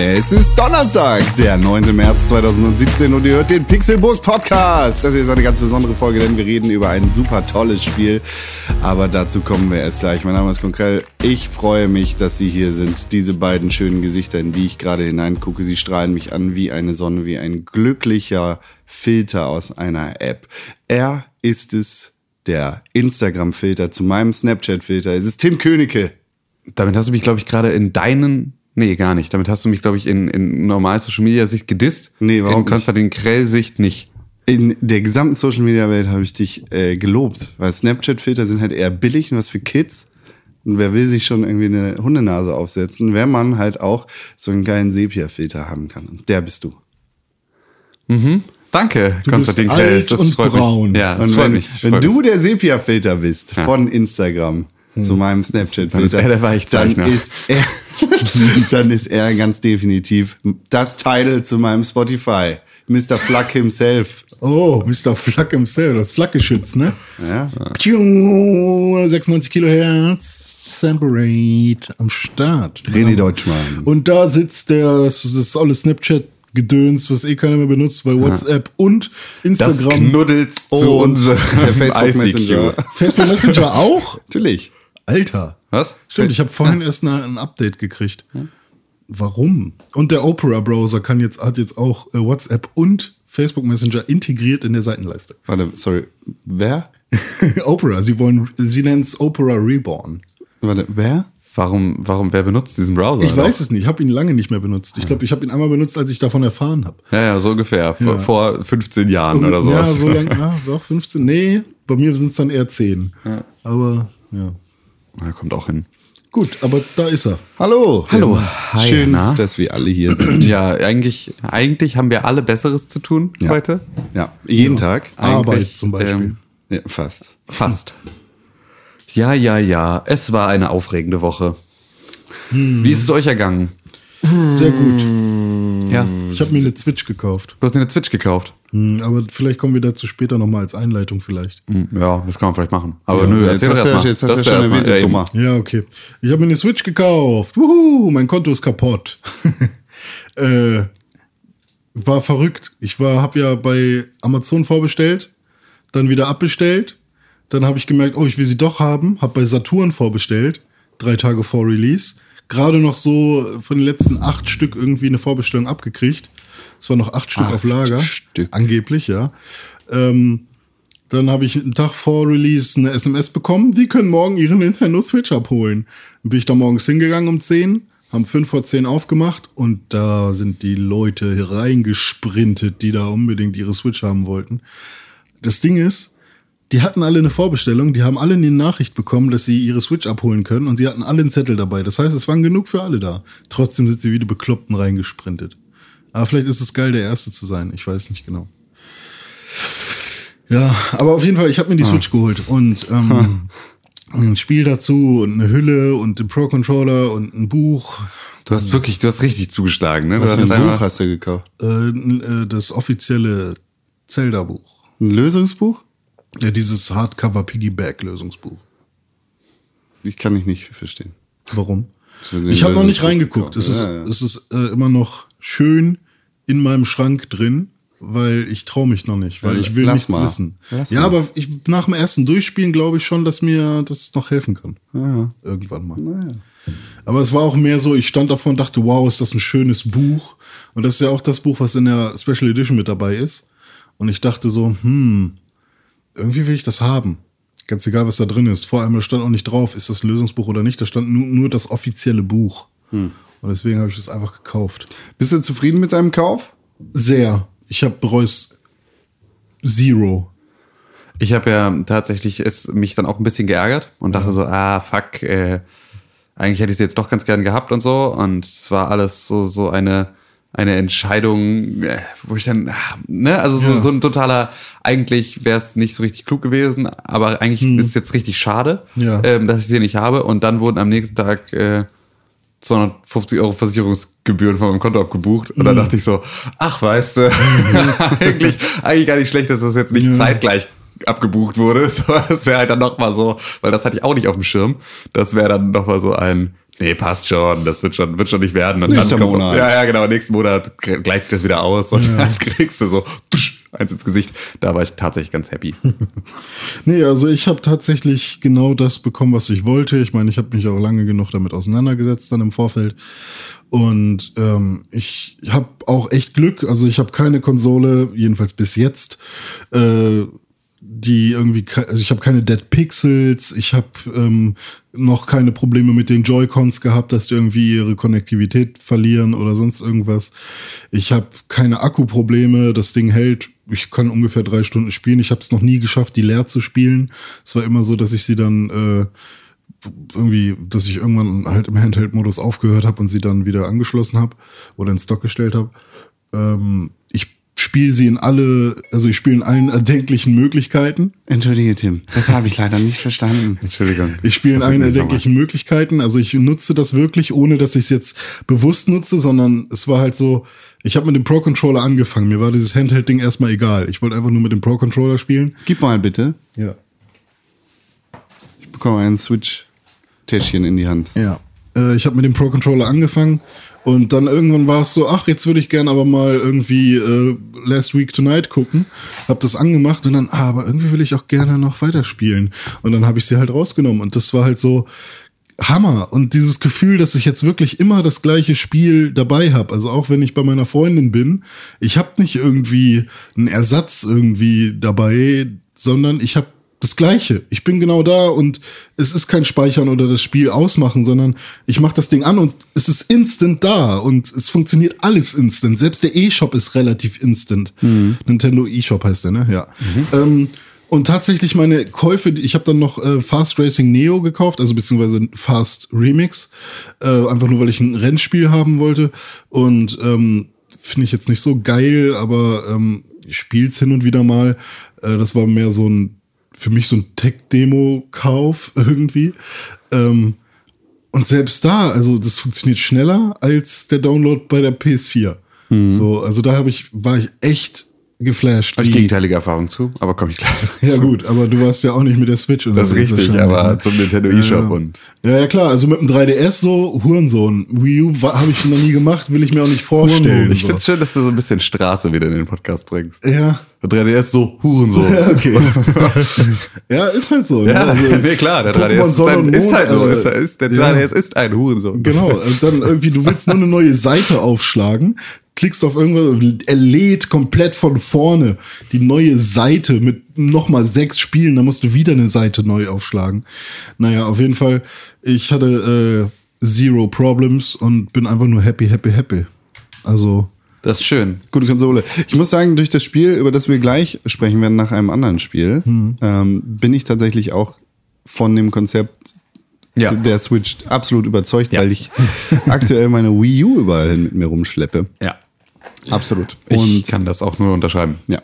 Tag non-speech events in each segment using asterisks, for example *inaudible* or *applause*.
Es ist Donnerstag, der 9. März 2017 und ihr hört den Pixelburg Podcast. Das hier ist eine ganz besondere Folge, denn wir reden über ein super tolles Spiel. Aber dazu kommen wir erst gleich. Mein Name ist Konkrell. Ich freue mich, dass Sie hier sind. Diese beiden schönen Gesichter, in die ich gerade hineingucke, sie strahlen mich an wie eine Sonne, wie ein glücklicher Filter aus einer App. Er ist es, der Instagram-Filter zu meinem Snapchat-Filter. Es ist Tim Königke. Damit hast du mich, glaube ich, gerade in deinen. Nee, gar nicht. Damit hast du mich, glaube ich, in, in normal Social Media Sicht gedisst. Nee, warum In Konstantin Krell Sicht nicht. In der gesamten Social Media Welt habe ich dich äh, gelobt, weil Snapchat-Filter sind halt eher billig und was für Kids. Und wer will sich schon irgendwie eine Hundenase aufsetzen, wenn man halt auch so einen geilen Sepia-Filter haben kann. Und der bist du. Danke, Du Konstantin bist Krell. alt und freut braun. mich. Ja, das Und freut wenn, mich. wenn du der Sepia-Filter bist Ja. von Instagram zu meinem Dann ist Snapchat-Filter, er der dann ist er, *laughs* dann ist er ganz definitiv das Title zu meinem Spotify. Mr. Fluck himself. Oh, Mr. Flak im Sale, das Flakgeschütz, ne? Ja. Piu, 96 Kilohertz, Separate am Start. René Deutschmann. Und da sitzt der, das, das ist alles Snapchat-Gedöns, was eh keiner mehr benutzt, weil WhatsApp und das Instagram, Knuddels zu Und unserem der *laughs* Facebook. Messenger. Facebook Messenger auch? Natürlich. Alter. Was? Stimmt, ich habe vorhin erst eine, ein Update gekriegt. Warum? Und der Opera-Browser kann jetzt, hat jetzt auch äh, WhatsApp und Facebook Messenger integriert in der Seitenleiste. Warte, sorry. Wer? *laughs* Opera, sie wollen, sie nennen es Opera Reborn. Warte, wer? Warum, warum, wer benutzt diesen Browser? Ich weiß es nicht, ich habe ihn lange nicht mehr benutzt. Ich glaube, ich habe ihn einmal benutzt, als ich davon erfahren habe. Ja, ja, so ungefähr. Vor, Ja. vor 15 Jahren oder sowas. Ja, so lange, *laughs* ja, doch, 15. Nee, bei mir sind es dann eher 10. Aber, ja. Ja, kommt auch hin. Gut, aber da ist er. Hallo. Hallo. Ähm, Hi, Schön, na? dass wir alle hier *clears throat* sind. Ja, eigentlich, eigentlich haben wir alle Besseres zu tun Ja. heute. Ja, jeden Tag. Arbeit zum Beispiel. ähm, Ja, fast. Fast. Ja, ja, ja. Es war eine aufregende Woche. Hm. Wie ist es euch ergangen? Sehr gut. Ja. Ich habe mir eine Switch gekauft. Du hast dir eine Switch gekauft. Hm, Aber vielleicht kommen wir dazu später nochmal als Einleitung vielleicht. Hm, Ja, das kann man vielleicht machen. Aber Ja, nö, jetzt erzähl hast doch du ja- erst mal. jetzt hast du Das ja schon erwähnt, Ja. Dummer. Ja, okay. Ich habe mir eine Switch gekauft. Wuhu, mein Konto ist kaputt. *laughs* äh, war verrückt. Ich war, habe ja bei Amazon vorbestellt, dann wieder abbestellt. Dann habe ich gemerkt, oh, ich will sie doch haben. Habe bei Saturn vorbestellt, drei Tage vor Release. Gerade noch so von den letzten acht Stück irgendwie eine Vorbestellung abgekriegt. Es waren noch acht Stück Acht auf Lager. Stück. Angeblich, ja. Ähm, dann habe ich einen Tag vor Release eine SMS bekommen. Sie können morgen Ihre Nintendo Switch abholen. Dann bin ich da morgens hingegangen um 10, haben 5 vor 10 aufgemacht und da sind die Leute reingesprintet, die da unbedingt ihre Switch haben wollten. Das Ding ist, die hatten alle eine Vorbestellung, die haben alle eine Nachricht bekommen, dass sie ihre Switch abholen können und sie hatten alle einen Zettel dabei. Das heißt, es waren genug für alle da. Trotzdem sind sie wie die Bekloppten reingesprintet. Aber vielleicht ist es geil, der Erste zu sein. Ich weiß nicht genau. Ja, aber auf jeden Fall, ich habe mir die Switch geholt und ähm, ein Spiel dazu und eine Hülle und den Pro-Controller und ein Buch. Du hast wirklich, du hast richtig zugeschlagen, ne? Du Was für hast ein Buch hast du gekauft? Äh, äh, das offizielle Zelda-Buch. Ein Lösungsbuch? Ja, dieses Hardcover-Piggyback-Lösungsbuch. Ich kann ich nicht verstehen. Warum? Ich habe noch nicht Lösungsbuch reingeguckt. Es ist, Ja, ja. Es ist äh, immer noch schön in meinem Schrank drin, weil ich traue mich noch nicht, weil ich will lass nichts mal. wissen. Lass ja, mal. aber ich, nach dem ersten Durchspielen glaube ich schon, dass mir das noch helfen kann. Ja. Irgendwann mal. Aber es war auch mehr so, ich stand davor und dachte, wow, ist das ein schönes Buch. Und das ist ja auch das Buch, was in der Special Edition mit dabei ist. Und ich dachte so, hm, irgendwie will ich das haben. Ganz egal, was da drin ist. Vor allem, da stand auch nicht drauf, ist das ein Lösungsbuch oder nicht. Da stand nur, nur das offizielle Buch. Hm. Und deswegen habe ich das einfach gekauft. Bist du zufrieden mit deinem Kauf? Sehr. Ich habe bereus Zero. Ich habe ja tatsächlich es mich dann auch ein bisschen geärgert und dachte so, ah, fuck, äh, eigentlich hätte ich es jetzt doch ganz gern gehabt und so. Und es war alles so, so eine eine Entscheidung, äh, wo ich dann, ne, also so, Ja. so ein totaler, eigentlich wäre es nicht so richtig klug gewesen, aber eigentlich ist es jetzt richtig schade, Ja. ähm, dass ich sie nicht habe. Und dann wurden am nächsten Tag äh, 250 Euro Versicherungsgebühren von meinem Konto abgebucht. Und dann dachte ich so, ach, weißt du, *laughs* eigentlich, eigentlich gar nicht schlecht, dass das jetzt nicht zeitgleich abgebucht wurde. *laughs* So, das wäre halt dann noch mal so, weil das hatte ich auch nicht auf dem Schirm. Das wäre dann noch mal so ein, nee, passt schon, das wird schon, wird schon nicht werden. Und Nächster dann kommt- Monat. Ja, ja, genau, nächsten Monat gleicht sich das wieder aus und dann kriegst du so tusch, eins ins Gesicht. Da war ich tatsächlich ganz happy. *laughs* Nee, also ich habe tatsächlich genau das bekommen, was ich wollte. Ich meine, ich habe mich auch lange genug damit auseinandergesetzt dann im Vorfeld. Und ähm, ich habe auch echt Glück. Also ich habe keine Konsole, jedenfalls bis jetzt, äh, die irgendwie, also ich habe keine Dead Pixels, ich habe ähm, noch keine Probleme mit den Joy-Cons gehabt, dass die irgendwie ihre Konnektivität verlieren oder sonst irgendwas. Ich habe keine Akkuprobleme, das Ding hält. Ich kann ungefähr drei Stunden spielen. Ich habe es noch nie geschafft, die leer zu spielen. Es war immer so, dass ich sie dann äh, irgendwie, dass ich irgendwann halt im Handheld-Modus aufgehört habe und sie dann wieder angeschlossen habe oder in Stock gestellt habe. Ähm, ich spiele sie in alle, also ich spiele in allen erdenklichen Möglichkeiten. Entschuldige, Tim. Das habe ich leider nicht verstanden. *laughs* Entschuldigung. Ich spiele in allen erdenklichen Möglichkeiten. Also ich nutze das wirklich, ohne dass ich es jetzt bewusst nutze, sondern es war halt so, ich habe mit dem Pro-Controller angefangen. Mir war dieses Handheld-Ding erstmal egal. Ich wollte einfach nur mit dem Pro-Controller spielen. Gib mal bitte. Ja. Ich bekomme ein Switch-Täschchen in die Hand. Ja. Äh, ich habe mit dem Pro-Controller angefangen und dann irgendwann war es so, ach, jetzt würde ich gern aber mal irgendwie äh, Last Week Tonight gucken. Hab das angemacht und dann, ah, aber irgendwie will ich auch gerne noch weiterspielen. Und dann habe ich sie halt rausgenommen und das war halt so Hammer. Und dieses Gefühl, dass ich jetzt wirklich immer das gleiche Spiel dabei habe. Also auch wenn ich bei meiner Freundin bin, ich habe nicht irgendwie einen Ersatz irgendwie dabei, sondern ich habe das Gleiche. Ich bin genau da und es ist kein Speichern oder das Spiel ausmachen, sondern ich mache das Ding an und es ist instant da und es funktioniert alles instant. Selbst der E-Shop ist relativ instant. Nintendo E-Shop heißt der, ne? Ja. Ähm, und tatsächlich meine Käufe, ich habe dann noch äh, Fast Racing Neo gekauft, also beziehungsweise Fast Remix, äh, einfach nur weil ich ein Rennspiel haben wollte und ähm, finde ich jetzt nicht so geil, aber ähm, spiel's hin und wieder mal. Äh, das war mehr so ein für mich so ein Tech-Demo-Kauf irgendwie. Ähm, und selbst da, also das funktioniert schneller als der Download bei der PS4. So, also da habe ich, war ich echt geflasht. Habe ich gegenteilige Erfahrung zu, aber komme ich klar. *laughs* ja gut, aber du warst ja auch nicht mit der Switch Das ist richtig, aber ne? zum Nintendo eShop Ja. und Ja, ja klar, also mit dem 3DS so Hurensohn. Wii U habe ich noch nie gemacht, will ich mir auch nicht vorstellen. ich so. find's schön, dass du so ein bisschen Straße wieder in den Podcast bringst. Ja, Der 3DS so Hurensohn. ja, okay. *laughs* ja, ist halt so. ne? Ja, Also, nee, klar, der Pokémon 3DS ist, ein, und ist Mond, halt so. Ist, ist, der Ja. 3DS ist ein Hurensohn. Genau, und dann irgendwie, du willst nur eine neue Seite aufschlagen, klickst auf irgendwas, er lädt komplett von vorne die neue Seite mit nochmal sechs Spielen, dann musst du wieder eine Seite neu aufschlagen. Naja, auf jeden Fall, ich hatte äh, zero problems und bin einfach nur happy, happy, happy. Also, Das ist schön. Gute Konsole. Ich muss sagen, durch das Spiel, über das wir gleich sprechen werden, nach einem anderen Spiel, ähm, bin ich tatsächlich auch von dem Konzept Ja. der Switch absolut überzeugt, Ja. weil ich *laughs* aktuell meine Wii U überall hin mit mir rumschleppe. Ja. Absolut. Ich Und kann das auch nur unterschreiben. ja.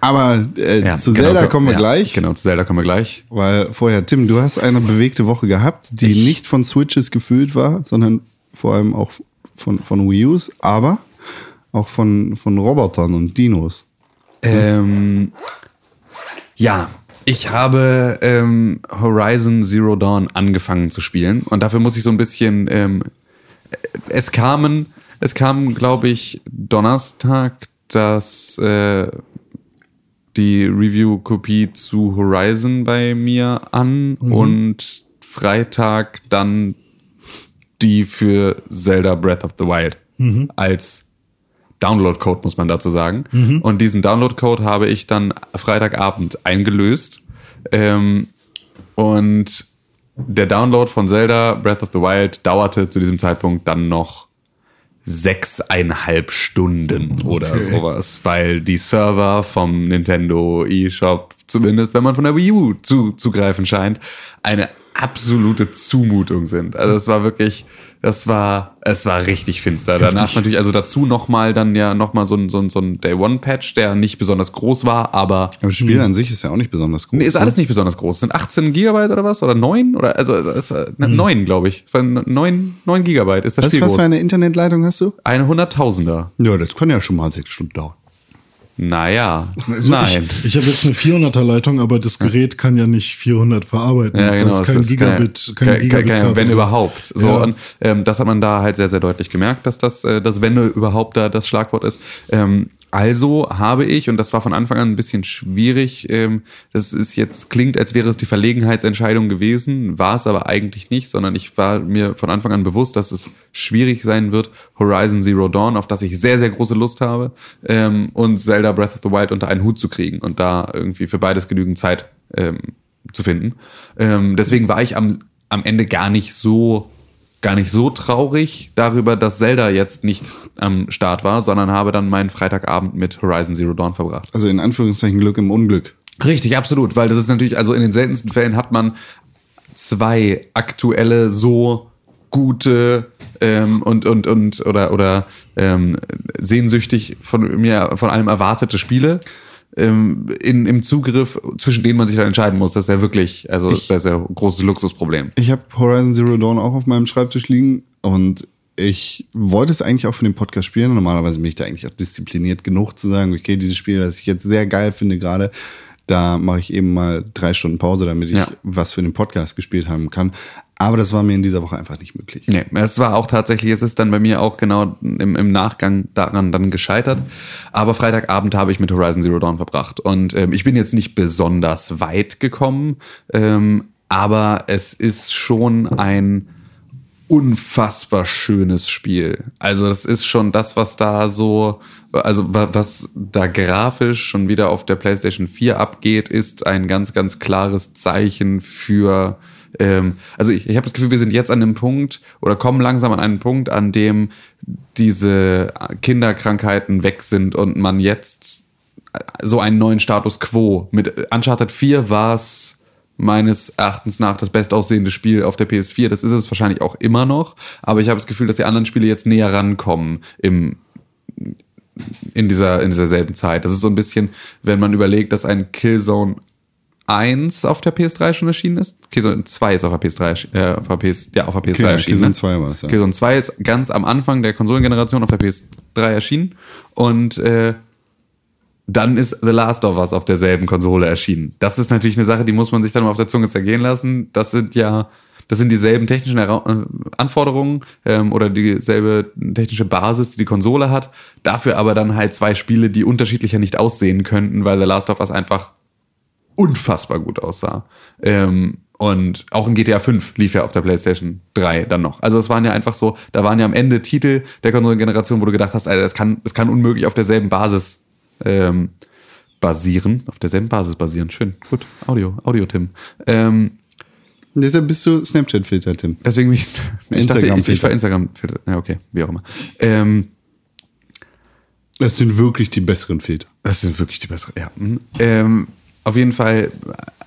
Aber äh, Ja, zu genau, Zelda kommen wir ja, gleich. Genau, zu Zelda kommen wir gleich. Weil vorher, Tim, du hast eine bewegte Woche gehabt, die nicht von Switches gefüllt war, sondern vor allem auch von, von Wii U's, aber auch von, von Robotern und Dinos. Ähm, ja, ich habe ähm, Horizon Zero Dawn angefangen zu spielen und dafür muss ich so ein bisschen. Ähm, es kamen, es kam, glaube ich, Donnerstag das äh, die Review-Kopie zu Horizon bei mir an und Freitag dann die für Zelda Breath of the Wild als Download-Code, muss man dazu sagen. Und diesen Download-Code habe ich dann Freitagabend eingelöst. Ähm, und der Download von Zelda Breath of the Wild dauerte zu diesem Zeitpunkt dann noch sechseinhalb Stunden oder sowas, weil die Server vom Nintendo eShop, zumindest wenn man von der Wii U zu, zugreifen scheint, eine absolute Zumutung sind. Also es war wirklich, das war, es war richtig finster. Danach natürlich, also dazu nochmal dann ja nochmal so ein, so ein, so ein Day One Patch, der nicht besonders groß war, aber Aber das Spiel an sich ist ja auch nicht besonders groß. Nee, ist alles nicht besonders groß. Es sind 18 Gigabyte oder was? Oder 9? Oder, also, ist, äh, 9, glaube ich. Von 9, 9 Gigabyte ist das du, Spiel was für groß. eine Internetleitung hast du? Eine Hunderttausender. Ja, das kann ja schon mal sechs Stunden dauern. Naja, Also nein. Ich, ich habe jetzt eine 400er Leitung, aber das Gerät kann ja nicht 400 verarbeiten. Ja, genau. Das ist kein ist Gigabit, kein kein- Gigabit. kein- wenn überhaupt. So, Ja. und ähm, das hat man da halt sehr, sehr deutlich gemerkt, dass das, äh, das wenn überhaupt da das Schlagwort ist. Ähm, also habe ich, und das war von Anfang an ein bisschen schwierig, ähm, das ist jetzt, klingt, als wäre es die Verlegenheitsentscheidung gewesen, war es aber eigentlich nicht, sondern ich war mir von Anfang an bewusst, dass es schwierig sein wird, Horizon Zero Dawn, auf das ich sehr, sehr große Lust habe, ähm, und Zelda Breath of the Wild unter einen Hut zu kriegen und da irgendwie für beides genügend Zeit ähm, zu finden. Ähm, deswegen war ich am, am Ende gar nicht so gar nicht so traurig darüber, dass Zelda jetzt nicht am Start war, sondern habe dann meinen Freitagabend mit Horizon Zero Dawn verbracht. Also in Anführungszeichen Glück im Unglück. Richtig, absolut, weil das ist natürlich, also in den seltensten Fällen hat man zwei aktuelle so gute ähm, und und und oder oder ähm, sehnsüchtig von mir von einem erwartete Spiele ähm, in, im Zugriff, zwischen denen man sich dann entscheiden muss. Das ist ja wirklich, also das ist ja ein großes Luxusproblem. Ich habe Horizon Zero Dawn auch auf meinem Schreibtisch liegen und ich wollte es eigentlich auch für den Podcast spielen. Normalerweise bin ich da eigentlich auch diszipliniert genug zu sagen, okay, dieses Spiel, das ich jetzt sehr geil finde gerade, da mache ich eben mal drei Stunden Pause, damit ich Ja. was für den Podcast gespielt haben kann. Aber das war mir in dieser Woche einfach nicht möglich. Nee, es war auch tatsächlich, es ist dann bei mir auch genau im, im Nachgang daran dann gescheitert. Aber Freitagabend habe ich mit Horizon Zero Dawn verbracht. Und ähm, ich bin jetzt nicht besonders weit gekommen, ähm, aber es ist schon ein unfassbar schönes Spiel. Also das ist schon das, was da so, also wa- was da grafisch schon wieder auf der PlayStation 4 abgeht, ist ein ganz, ganz klares Zeichen für, ähm, also ich, ich habe das Gefühl, wir sind jetzt an einem Punkt oder kommen langsam an einen Punkt, an dem diese Kinderkrankheiten weg sind und man jetzt so einen neuen Status quo. Mit Uncharted 4 war es meines Erachtens nach das bestaussehende Spiel auf der PS4. Das ist es wahrscheinlich auch immer noch, aber ich habe das Gefühl, dass die anderen Spiele jetzt näher rankommen im in dieser in dieser selben Zeit. Das ist so ein bisschen, wenn man überlegt, dass ein Killzone 1 auf der PS3 schon erschienen ist. Killzone 2 ist auf der PS3 ersch- äh, auf der PS ja auf der PS3 Okay, erschienen. Killzone ne? 2 war das, ja. Killzone 2 ist ganz am Anfang der Konsolengeneration auf der PS3 erschienen und äh, dann ist The Last of Us auf derselben Konsole erschienen. Das ist natürlich eine Sache, die muss man sich dann mal auf der Zunge zergehen lassen. Das sind ja, das sind dieselben technischen äh, Anforderungen ähm, oder dieselbe technische Basis, die die Konsole hat. Dafür aber dann halt zwei Spiele, die unterschiedlicher nicht aussehen könnten, weil The Last of Us einfach unfassbar gut aussah. Ähm, und auch in GTA 5 lief ja auf der PlayStation 3 dann noch. Also es waren ja einfach so, da waren ja am Ende Titel der Konsolengeneration, wo du gedacht hast, Alter, das kann, das kann unmöglich auf derselben Basis ähm, basieren. Auf derselben Basis basieren. Schön, gut. Audio, Audio, Tim. Ähm, Deshalb bist du Snapchat-Filter, Tim. deswegen bin ich, ich dachte, ich, ich Instagram-Filter. war Instagram. Ja, okay, wie auch immer. Ähm, Das sind wirklich die besseren Filter. Das sind wirklich die besseren, ja. Mhm. Ähm, auf jeden Fall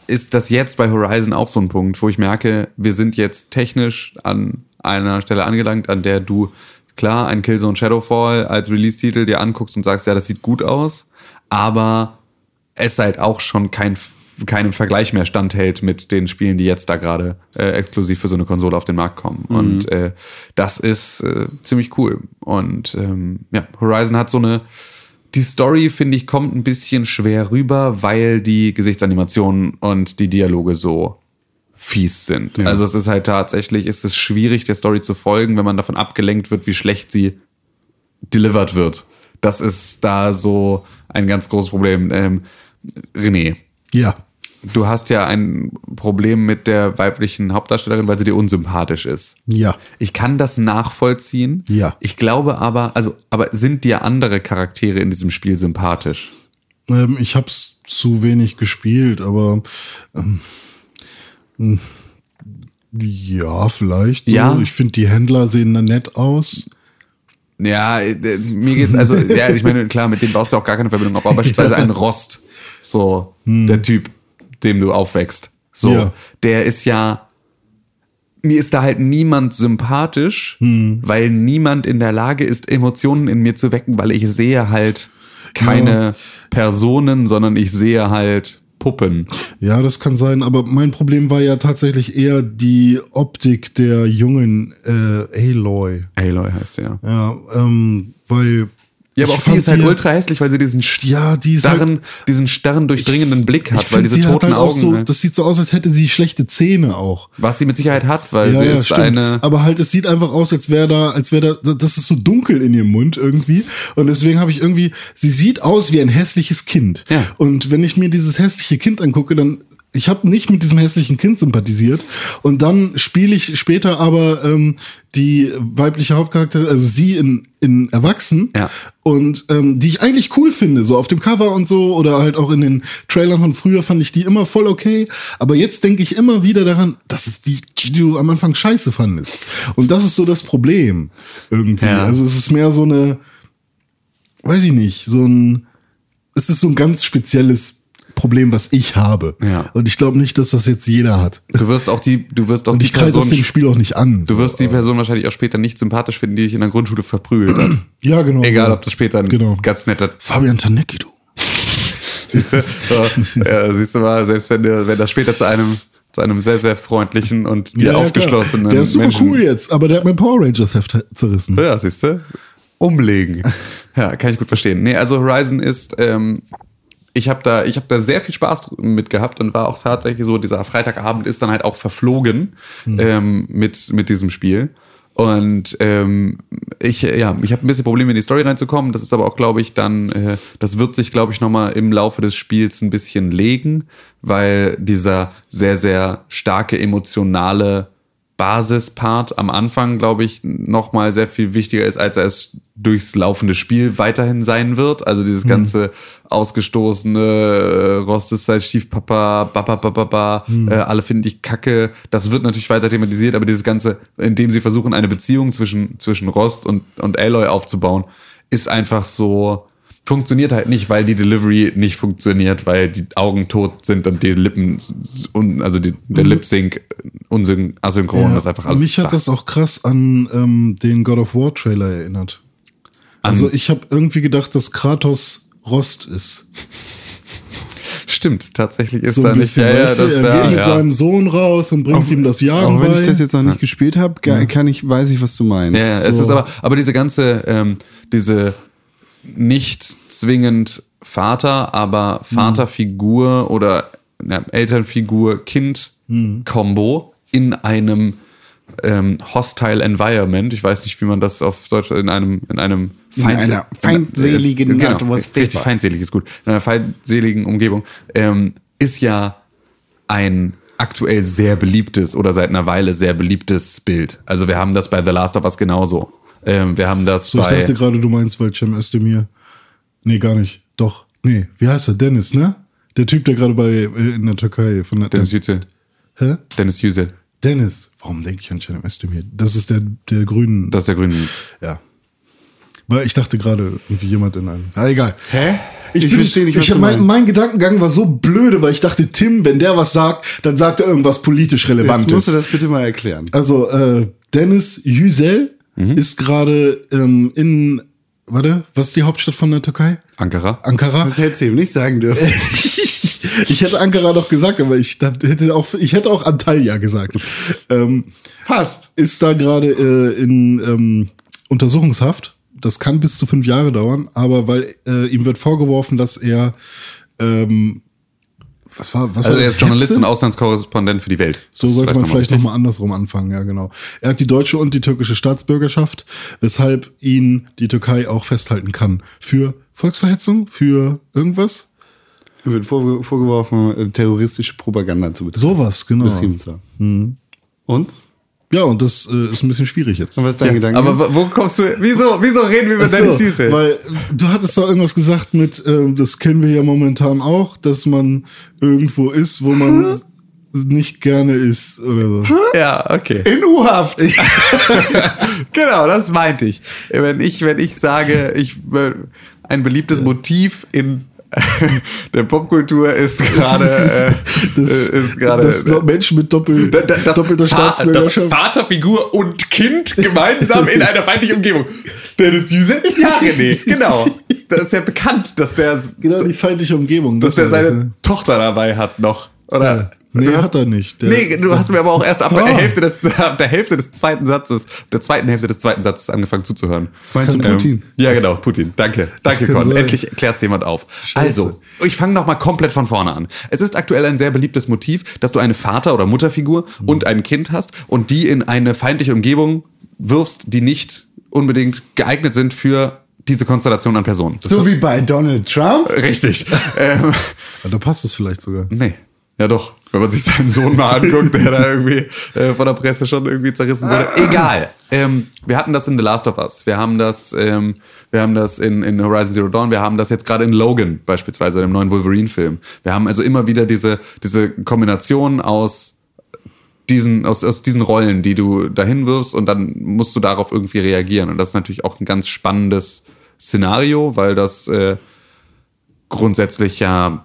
ist das jetzt bei Horizon auch so ein Punkt, wo ich merke, wir sind jetzt technisch an einer Stelle angelangt, an der du klar ein Killzone Shadowfall als Release-Titel dir anguckst und sagst, ja, das sieht gut aus, aber es halt auch schon kein keinem Vergleich mehr standhält mit den Spielen, die jetzt da gerade äh, exklusiv für so eine Konsole auf den Markt kommen. Und äh, das ist äh, ziemlich cool. Und ähm, ja, Horizon hat so eine die Story, finde ich, kommt ein bisschen schwer rüber, weil die Gesichtsanimationen und die Dialoge so fies sind. Also es ist halt tatsächlich, ist es schwierig, der Story zu folgen, wenn man davon abgelenkt wird, wie schlecht sie delivered wird. Das ist da so ein ganz großes Problem. Ähm, René, Ja. du hast ja ein Problem mit der weiblichen Hauptdarstellerin, weil sie dir unsympathisch ist. Ja. Ich kann das nachvollziehen. Ja. Ich glaube aber, also, aber sind dir andere Charaktere in diesem Spiel sympathisch? Ähm, ich hab's zu wenig gespielt, aber ähm, ja, vielleicht. So. Ja. Ich finde, die Händler sehen da nett aus. Ja, äh, mir geht's also, ja, ich meine, klar, mit dem baust du auch gar keine Verbindung auf, aber *laughs* beispielsweise ein Rost, so, der Typ, dem du aufwächst, so, Ja. der ist ja mir ist da halt niemand sympathisch, Hm. weil niemand in der Lage ist, Emotionen in mir zu wecken, weil ich sehe halt keine Personen, sondern ich sehe halt Puppen. Ja, das kann sein, aber mein Problem war ja tatsächlich eher die Optik der jungen äh, Aloy. Aloy heißt der. Ja, ähm, weil. Ja, aber ich auch die ist halt ultra hässlich, weil sie diesen Ja, die starren, halt, diesen starren, durchdringenden Blick hat, weil diese toten halt auch Augen. so, halt- das sieht so aus, als hätte sie schlechte Zähne auch. was sie mit Sicherheit hat, weil Ja, sie ja, ist stimmt. eine. Aber halt, es sieht einfach aus, als wäre da, als wäre da, das ist so dunkel in ihrem Mund irgendwie. Und deswegen habe ich irgendwie, sie sieht aus wie ein hässliches Kind. Ja. Und wenn ich mir dieses hässliche Kind angucke, dann ich habe nicht mit diesem hässlichen Kind sympathisiert und dann spiele ich später aber ähm, die weibliche Hauptcharakterin, also sie in, in Erwachsen Ja. und ähm, die ich eigentlich cool finde, so auf dem Cover und so oder halt auch in den Trailern von früher fand ich die immer voll okay, aber jetzt denke ich immer wieder daran, dass es die, die du am Anfang scheiße fandest und das ist so das Problem irgendwie. Ja. Also es ist mehr so eine, weiß ich nicht, so ein, es ist so ein ganz spezielles Problem, was ich habe. Ja. Und ich glaube nicht, dass das jetzt jeder hat. Du wirst auch die, du wirst auch Und die ich kreide das Person, dem Spiel auch nicht an. du wirst die Person wahrscheinlich auch später nicht sympathisch finden, die dich in der Grundschule verprügelt hat. *clears throat* ja, genau. Egal, ob das später ein Genau. ganz netter Fabian Tanecki, du. *laughs* Siehst du, so, ja, siehst du mal, selbst wenn, der, wenn das später zu einem, zu einem sehr, sehr freundlichen und dir Ja, ja, aufgeschlossenen. Der ist super Menschen. cool jetzt, aber der hat mein Power Rangers Heft zerrissen. Ja, siehst du? Umlegen. *laughs* Ja, kann ich gut verstehen. Nee, also Horizon ist, ähm, ich habe da, ich habe da sehr viel Spaß mit gehabt und war auch tatsächlich so, dieser Freitagabend ist dann halt auch verflogen ähm, mit, mit diesem Spiel. Und ähm, ich, ja, ich habe ein bisschen Probleme in die Story reinzukommen. Das ist aber auch, glaube ich, dann, äh, das wird sich, glaube ich, nochmal im Laufe des Spiels ein bisschen legen, weil dieser sehr, sehr starke emotionale Basispart am Anfang, glaube ich, nochmal sehr viel wichtiger ist, als er es durchs laufende Spiel weiterhin sein wird. Also dieses ganze ausgestoßene äh, Rost ist sein Stiefpapa, baba, baba, baba, äh, alle finden dich kacke. Das wird natürlich weiter thematisiert, aber dieses ganze, indem sie versuchen, eine Beziehung zwischen, zwischen Rost und, und Aloy aufzubauen, ist einfach so, funktioniert halt nicht, weil die Delivery nicht funktioniert, weil die Augen tot sind und die Lippen, un, also die, der Lip Sync unsyn, asynchron Ja, ist einfach alles. Mich hat flach. das auch krass an ähm, den God of War Trailer erinnert. Also ich habe irgendwie gedacht, dass Kratos Rost ist. Stimmt, tatsächlich ist So da ein nicht. bisschen, Ja, ja, das er wär, geht mit ja. seinem Sohn raus und bringt ihm das Jagen Auch wenn bei. ich das jetzt noch nicht gespielt habe, kann ich, weiß ich, was du meinst. Ja, ja, es So. ist aber, aber diese ganze, ähm, diese nicht zwingend Vater, aber Vaterfigur oder ja, Elternfigur, Kind-Kombo in einem ähm, hostile Environment. Ich weiß nicht, wie man das auf Deutsch in einem in einem Feind- einer feindseligen genau, Atmosphäre. richtig feindselig ist gut. In einer feindseligen Umgebung ähm, ist ja ein aktuell sehr beliebtes oder seit einer Weile sehr beliebtes Bild. Also wir haben das bei The Last of Us genauso. Ähm, wir haben das So, ich bei dachte gerade, du meinst, weil Cem Özdemir. Nee, gar nicht. Doch. Nee, wie heißt er? Dennis, ne? Der Typ, der gerade bei äh, in der Türkei von der Dennis Yücel. Hä? Dennis Yücel. Dennis. Warum denke ich an Cem Özdemir? Das ist der der Grünen. Das ist der Grüne. ja. Weil ich dachte gerade irgendwie jemand in einem. Na egal. Hä? Ich, Ich bin, verstehe nicht, was ich, du mein, mein Gedankengang war so blöde, weil ich dachte, Tim, wenn der was sagt, dann sagt er irgendwas politisch Jetzt Relevantes. musst du das bitte mal erklären. Also äh, Dennis Yücel ist gerade ähm, in, warte, was ist die Hauptstadt von der Türkei? Ankara. Ankara. Das hättest du ihm nicht sagen dürfen. *laughs* Ich hätte Ankara doch gesagt, aber ich hätte auch, ich hätte auch Antalya gesagt. Ähm, Fast. ist da gerade äh, in ähm, Untersuchungshaft. Das kann bis zu fünf Jahre dauern, aber weil äh, ihm wird vorgeworfen, dass er ähm, was war, was Also war er ist Journalist Hetze? und Auslandskorrespondent für die Welt. So Das sollte man vielleicht nochmal andersrum anfangen, ja genau. Er hat die deutsche und die türkische Staatsbürgerschaft, weshalb ihn die Türkei auch festhalten kann. Für Volksverhetzung? Für irgendwas? Ihm wird vorge vorgeworfen, äh, terroristische Propaganda zu betreiben. Sowas, genau. betrieben zu haben. Und? Ja, und das äh, ist ein bisschen schwierig jetzt. Und was ist dein Gedanke? Aber wo- kommst du? Wieso, wieso reden wir über Ach so, Dennis Yücel? weil äh, du hattest doch irgendwas gesagt mit, ähm, das kennen wir ja momentan auch, dass man irgendwo ist, wo man nicht gerne ist oder so. Ja, okay. In U-Haft. *laughs* genau, das meinte ich. Wenn ich, wenn ich sage, ich äh, ein beliebtes Motiv in *laughs* der Popkultur ist gerade äh, Das, ist gerade das sind Menschen mit Doppel, Da- da- das doppelter Staatsbürgerschaft. Das Vaterfigur und Kind gemeinsam in einer feindlichen Umgebung. Dennis Düse? Ja, *laughs* René, genau. Das ist ja bekannt, dass der, genau, die feindliche Umgebung. dass der das, seine ne? Tochter dabei hat noch. Oder? Nee, Du hast- hat er nicht. Der- nee, du hast mir aber auch erst ab der Ah. Hälfte des, ab der Hälfte des zweiten Satzes, der zweiten Hälfte des zweiten Satzes angefangen zuzuhören. Meinst du Ähm, Putin? ja, genau, Putin. Danke. Danke, Con. sein. Endlich klärt jemand auf. Also, ich fange noch mal komplett von vorne an. Es ist aktuell ein sehr beliebtes Motiv, dass du eine Vater- oder Mutterfigur und ein Kind hast und die in eine feindliche Umgebung wirfst, die nicht unbedingt geeignet sind für diese Konstellation an Personen. Das So wie bei Donald Trump? Richtig. *laughs* ähm, da passt es vielleicht sogar. nee. Ja doch, wenn man sich seinen Sohn mal anguckt, der da irgendwie äh, von der Presse schon irgendwie zerrissen wurde. Egal. Ähm, wir hatten das in The Last of Us. Wir haben das, ähm, wir haben das in, in Horizon Zero Dawn. Wir haben das jetzt gerade in Logan beispielsweise, dem neuen Wolverine-Film. Wir haben also immer wieder diese, diese Kombination aus diesen, aus, aus diesen Rollen, die du dahin wirfst und dann musst du darauf irgendwie reagieren. Und das ist natürlich auch ein ganz spannendes Szenario, weil das äh, grundsätzlich ja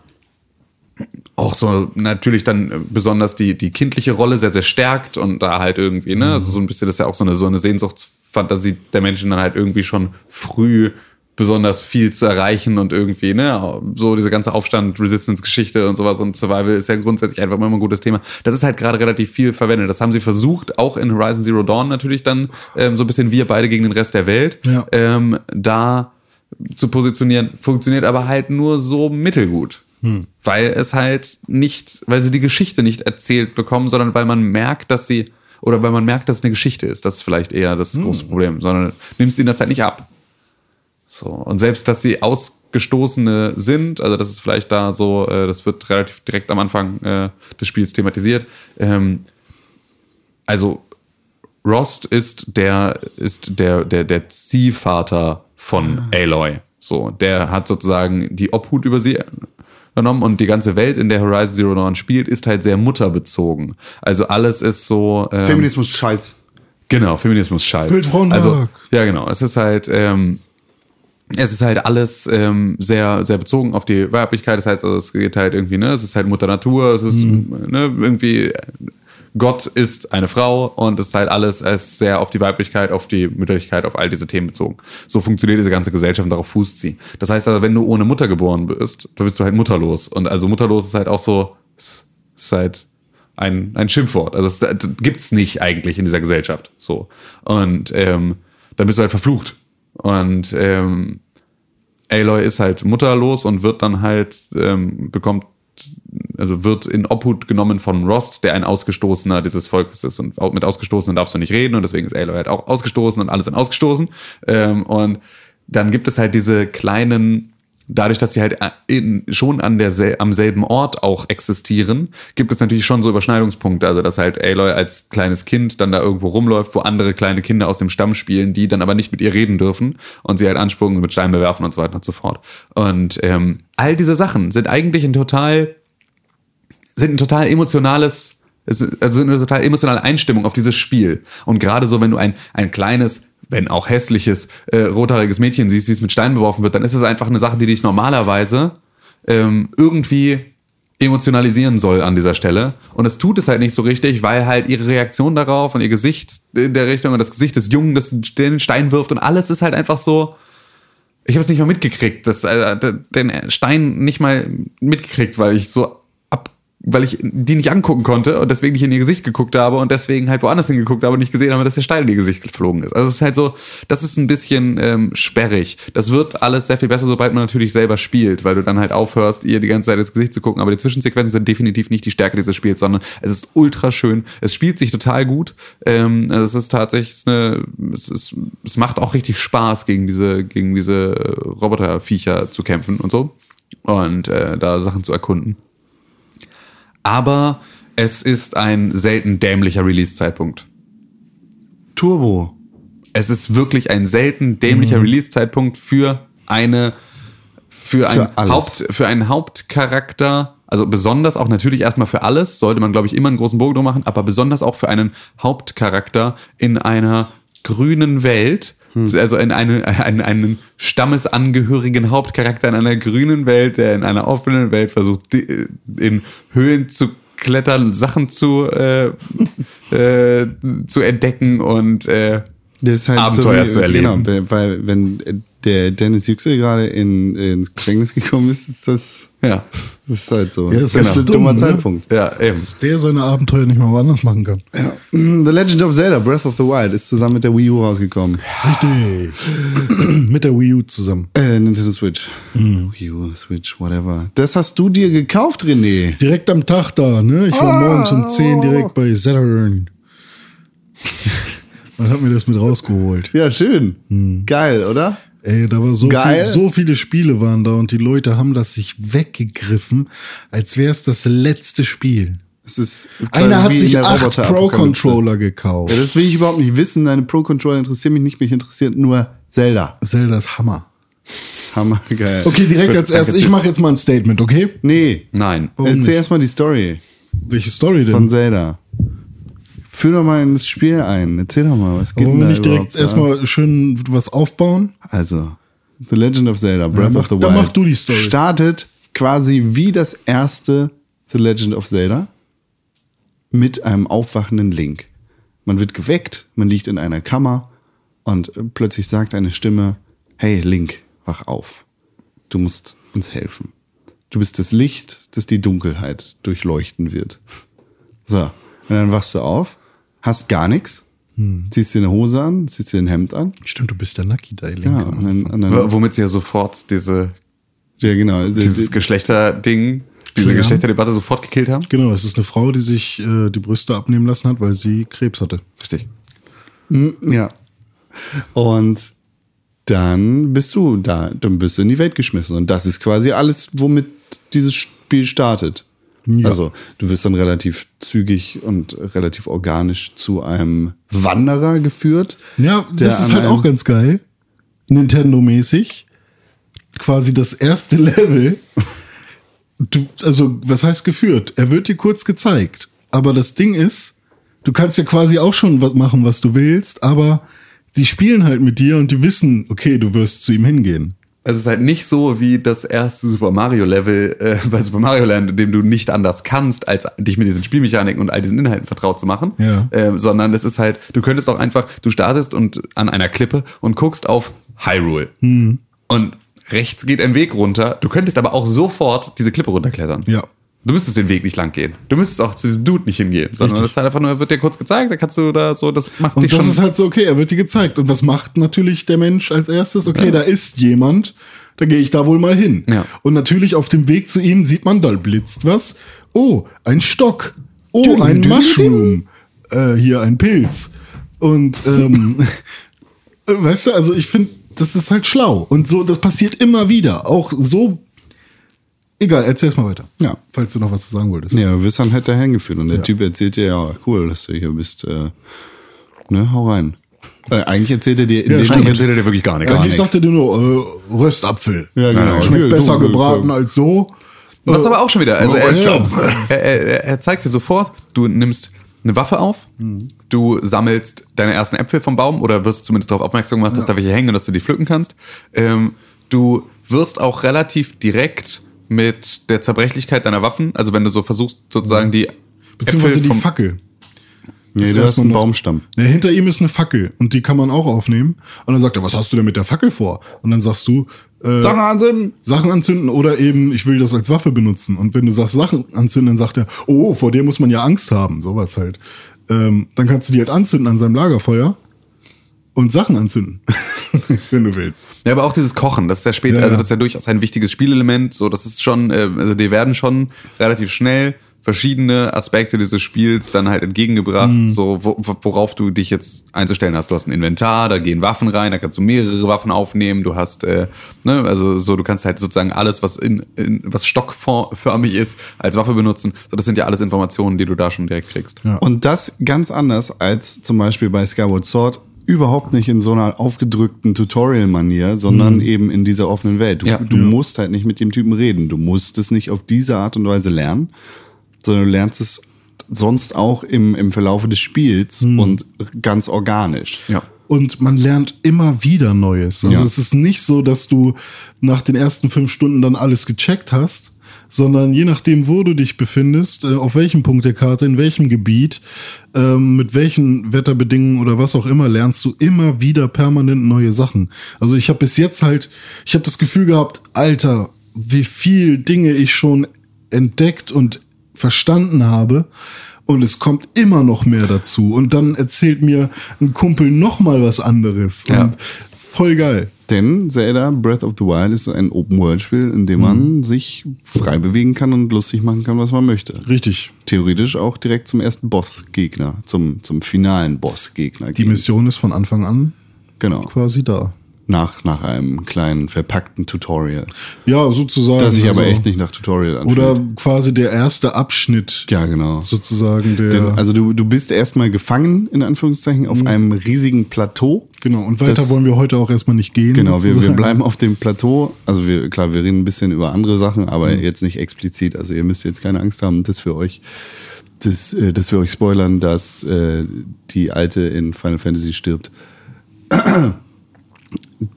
auch so natürlich dann besonders die, die kindliche Rolle sehr, sehr stärkt und da halt irgendwie, ne, also so ein bisschen das ist ja auch so eine, so eine Sehnsuchtsfantasie der Menschen dann halt irgendwie schon früh besonders viel zu erreichen und irgendwie, ne, so diese ganze Aufstand, Resistance-Geschichte und sowas und Survival ist ja grundsätzlich einfach immer ein gutes Thema. Das ist halt gerade relativ viel verwendet. Das haben sie versucht, auch in Horizon Zero Dawn natürlich dann ähm, so ein bisschen wir beide gegen den Rest der Welt, Ja. ähm, da zu positionieren, funktioniert aber halt nur so mittelgut. Weil es halt nicht, weil sie die Geschichte nicht erzählt bekommen, sondern weil man merkt, dass sie, oder weil man merkt, dass es eine Geschichte ist. Das ist vielleicht eher das große Problem, sondern nimmst ihnen das halt nicht ab. So. Und selbst, dass sie Ausgestoßene sind, also das ist vielleicht da so, äh, das wird relativ direkt am Anfang äh, des Spiels thematisiert. Ähm, also Rost ist der ist der der der Ziehvater von Aloy. So, der hat sozusagen die Obhut über sie übernommen und die ganze Welt, in der Horizon Zero Dawn spielt, ist halt sehr mutterbezogen. Also alles ist so ähm, Feminismus scheiß. Genau, Feminismus scheiß. Also, ja, genau. Es ist halt, ähm, es ist halt alles ähm, sehr, sehr bezogen auf die Weiblichkeit. Das heißt, also, es geht halt irgendwie, ne, es ist halt Mutter Natur, es ist, ne, irgendwie, Gott ist eine Frau und es ist halt alles es ist sehr auf die Weiblichkeit, auf die Mütterlichkeit, auf all diese Themen bezogen. So funktioniert diese ganze Gesellschaft und darauf fußt sie. Das heißt also, wenn du ohne Mutter geboren bist, dann bist du halt mutterlos. Und also mutterlos ist halt auch so, ist halt ein, ein Schimpfwort. Also es das gibt's nicht eigentlich in dieser Gesellschaft. So. Und ähm, dann bist du halt verflucht. Und ähm, Aloy ist halt mutterlos und wird dann halt, ähm, bekommt, also wird in Obhut genommen von Rost, der ein Ausgestoßener dieses Volkes ist. Und mit Ausgestoßenen darfst du nicht reden und deswegen ist Aloy halt auch ausgestoßen und alle sind ausgestoßen. Ähm, und dann gibt es halt diese kleinen, dadurch, dass sie halt in, schon an der, am selben Ort auch existieren, gibt es natürlich schon so Überschneidungspunkte. Also, dass halt Aloy als kleines Kind dann da irgendwo rumläuft, wo andere kleine Kinder aus dem Stamm spielen, die dann aber nicht mit ihr reden dürfen und sie halt ansprungen, mit Steinen bewerfen und so weiter und so fort. Und ähm, all diese Sachen sind eigentlich ein total, sind ein total emotionales, also eine total emotionale Einstimmung auf dieses Spiel. Und gerade so, wenn du ein, ein kleines, wenn auch hässliches, äh, rothaariges Mädchen siehst, wie es mit Steinen beworfen wird, dann ist es einfach eine Sache, die dich normalerweise ähm, irgendwie emotionalisieren soll an dieser Stelle. Und es tut es halt nicht so richtig, weil halt ihre Reaktion darauf und ihr Gesicht in der Richtung und das Gesicht des Jungen, das den Stein wirft und alles ist halt einfach so, ich habe es nicht mal mitgekriegt, das, äh, den Stein nicht mal mitgekriegt, weil ich so weil ich die nicht angucken konnte und deswegen nicht in ihr Gesicht geguckt habe und deswegen halt woanders hingeguckt habe und nicht gesehen habe, dass der Stein in ihr Gesicht geflogen ist. Also es ist halt so, das ist ein bisschen ähm, sperrig. Das wird alles sehr viel besser, sobald man natürlich selber spielt, weil du dann halt aufhörst, ihr die ganze Zeit ins Gesicht zu gucken. Aber die Zwischensequenzen sind definitiv nicht die Stärke dieses Spiels, sondern es ist ultra schön. Es spielt sich total gut. Ähm, es ist tatsächlich eine, es, ist, es macht auch richtig Spaß, gegen diese, gegen diese äh, Roboterviecher zu kämpfen und so. Und äh, da Sachen zu erkunden. Aber es ist ein selten dämlicher Release-Zeitpunkt. Turbo. Es ist wirklich ein selten dämlicher Release-Zeitpunkt für eine für, ein alles. Haupt für einen Hauptcharakter, also besonders auch natürlich erstmal für alles, sollte man glaube ich immer einen großen Bogen drum machen, aber besonders auch für einen Hauptcharakter in einer grünen Welt, Also in eine, einen, einen stammesangehörigen Hauptcharakter in einer grünen Welt, der in einer offenen Welt versucht, äh, in Höhlen zu klettern, Sachen zu, äh, *laughs* äh, zu entdecken und äh, Das ist halt Abenteuer wie- zu erleben. Genau, weil wenn der Dennis Yüksel gerade in, ins Gefängnis gekommen ist, ist das, ja. das ist halt so. Ja, das ist ist halt ein dumm, dummer ne? Zeitpunkt. Ja, eben. Der seine Abenteuer nicht mal woanders machen kann. Ja. *clears throat* The Legend of Zelda Breath of the Wild ist zusammen mit der Wii U rausgekommen. Richtig. Mit der Wii U zusammen. Äh, Nintendo Switch. Wii U, Switch, whatever. Das hast du dir gekauft, René. Direkt am Tag da, ne? Ich war morgens um 10 direkt bei Saturn. Und hab mir das mit rausgeholt. Ja, schön. Geil, oder? Ey, da war so, Geil. viel, so viele Spiele waren da und die Leute haben das sich weggegriffen, als wäre es das letzte Spiel. Es ist Einer hat sich acht. Pro-Controller Ja, gekauft. das will ich überhaupt nicht wissen. Deine Pro-Controller interessieren mich nicht. Mich interessiert nur Zelda. Zelda ist Hammer. Hammer, geil. Okay, direkt als erstes. Ich mache jetzt mal ein Statement, okay? Nee. Nein. Warum Erzähl erstmal die Story Welche Story denn? von Zelda. Führ doch mal in das Spiel ein. Erzähl doch mal, was geht Wollen denn wir nicht direkt erstmal schön was aufbauen? Also, The Legend of Zelda, Breath mach- of the Wild. dann mach du die Story. Startet quasi wie das erste The Legend of Zelda mit einem aufwachenden Link. Man wird geweckt, man liegt in einer Kammer und plötzlich sagt eine Stimme, hey Link, wach auf. Du musst uns helfen. Du bist das Licht, das die Dunkelheit durchleuchten wird. So, und dann wachst du auf, hast gar nichts, Hm. ziehst dir eine Hose an, ziehst dir ein Hemd an. Stimmt, du bist der Nucky Link. Ja, und dann, und dann, Womit sie ja sofort diese, ja genau. dieses Geschlechterding, diese Ja. Geschlechterdebatte sofort gekillt haben. Genau, es ist eine Frau, die sich äh, die Brüste abnehmen lassen hat, weil sie Krebs hatte. Richtig. Ja. Und dann bist du da, dann wirst du in die Welt geschmissen. Und das ist quasi alles, womit dieses Spiel startet. Ja. Also, du wirst dann relativ zügig und relativ organisch zu einem Wanderer geführt. Ja, das ist halt auch ganz geil. Nintendo-mäßig. Quasi das erste *laughs* Level. Du, also, was heißt geführt? Er wird dir kurz gezeigt. Aber das Ding ist, du kannst ja quasi auch schon was machen, was du willst, aber die spielen halt mit dir und die wissen, okay, du wirst zu ihm hingehen. Es ist halt nicht so wie das erste Super Mario Level äh, *laughs* bei Super Mario Land, in dem du nicht anders kannst, als dich mit diesen Spielmechaniken und all diesen Inhalten vertraut zu machen, Ja. äh, sondern es ist halt, du könntest auch einfach, du startest und an einer Klippe und guckst auf Hyrule und rechts geht ein Weg runter. Du könntest aber auch sofort diese Klippe runterklettern. Ja. Du müsstest den Weg nicht lang gehen. Du müsstest auch zu diesem Dude nicht hingehen, sondern Richtig. das ist halt einfach nur, wird dir kurz gezeigt, da kannst du da so, das macht Und dich das schon. ist halt so, okay, er wird dir gezeigt. Und was macht natürlich der Mensch als erstes? Okay, da ist jemand, da gehe ich da wohl mal hin. Ja. Und natürlich auf dem Weg zu ihm sieht man, da blitzt was. Oh, ein Stock. Oh, Düdel, ein düdel, Mushroom. Äh, hier ein Pilz. Und ähm, *laughs* äh, weißt du, also ich finde, das ist halt schlau. Und so, das passiert immer wieder. Auch so. Egal, erzähl's mal weiter. Ja. Falls du noch was zu sagen wolltest. Ja, du wirst dann halt dahin geführt. Und der Typ erzählt dir, ja, cool, dass du hier bist. Äh, ne, hau rein. Äh, eigentlich erzählt er dir in Ja, dem. Eigentlich erzählt er dir wirklich gar nichts. Eigentlich nichts. sagte dir nur, äh, Röstapfel. Ja, genau. Schmeckt Hier, besser du, gebraten du, als so. Was aber auch schon wieder, also Oh, er, ja. er, er, er zeigt dir sofort, du nimmst eine Waffe auf, du sammelst deine ersten Äpfel vom Baum oder wirst zumindest darauf aufmerksam gemacht, dass da welche hängen und dass du die pflücken kannst. Ähm, du wirst auch relativ direkt mit der Zerbrechlichkeit deiner Waffen, also wenn du so versuchst, sozusagen die Beziehungsweise Äpfel die vom, Fackel. Nee, Das ist noch- Baumstamm. Ja, hinter ihm ist eine Fackel und die kann man auch aufnehmen. Und dann sagt er, was hast du denn mit der Fackel vor? Und dann sagst du, äh, Sachen anzünden! Sachen anzünden oder eben, ich will das als Waffe benutzen. Und wenn du sagst, Sachen anzünden, dann sagt er, oh, vor dir muss man ja Angst haben. Sowas halt. Ähm, dann kannst du die halt anzünden an seinem Lagerfeuer und Sachen anzünden. *laughs* wenn du willst. Ja, aber auch dieses Kochen, das ist ja später, Ja, also das ist ja durchaus ein wichtiges Spielelement. So, das ist schon, äh, also die werden schon relativ schnell verschiedene Aspekte dieses Spiels dann halt entgegengebracht, Mhm. so wo, wo- worauf du dich jetzt einzustellen hast. Du hast ein Inventar, da gehen Waffen rein, da kannst du mehrere Waffen aufnehmen. Du hast, äh, ne, also so, du kannst halt sozusagen alles, was in, in was stockförmig ist, als Waffe benutzen. So, das sind ja alles Informationen, die du da schon direkt kriegst. Ja. Und das ganz anders als zum Beispiel bei Skyward Sword. Überhaupt nicht in so einer aufgedrückten Tutorial-Manier, sondern eben in dieser offenen Welt. Du, Ja. du musst halt nicht mit dem Typen reden. Du musst es nicht auf diese Art und Weise lernen, sondern du lernst es sonst auch im, im Verlaufe des Spiels und ganz organisch. Ja. und man lernt immer wieder Neues. Also Ja. es ist nicht so, dass du nach den ersten fünf Stunden dann alles gecheckt hast, sondern je nachdem, wo du dich befindest, äh, auf welchem Punkt der Karte, in welchem Gebiet, ähm, mit welchen Wetterbedingungen oder was auch immer, lernst du immer wieder permanent neue Sachen. Also ich habe bis jetzt halt, ich habe das Gefühl gehabt, Alter, wie viel Dinge ich schon entdeckt und verstanden habe. Und es kommt immer noch mehr dazu. Und dann erzählt mir ein Kumpel noch mal was anderes. Ja. Und voll geil. Denn Zelda Breath of the Wild ist ein Open-World-Spiel, in dem man sich frei bewegen kann und lustig machen kann, was man möchte. Richtig. Theoretisch auch direkt zum ersten Bossgegner, zum, zum finalen Bossgegner. Die. Mission ist von Anfang an Genau. quasi da. Nach, nach einem kleinen verpackten Tutorial. Ja, sozusagen. Das sich aber also- echt nicht nach Tutorial anfühlt. Oder quasi der erste Abschnitt. Ja, genau. Sozusagen der. Denn, also du, du bist erstmal gefangen, in Anführungszeichen, auf einem riesigen Plateau. genau. Und weiter das- wollen wir heute auch erstmal nicht gehen. Genau, wir, wir bleiben auf dem Plateau. Also wir, klar, wir reden ein bisschen über andere Sachen, aber jetzt nicht explizit. Also ihr müsst jetzt keine Angst haben, dass wir euch, dass, äh, dass wir euch spoilern, dass äh, die Alte in Final Fantasy stirbt.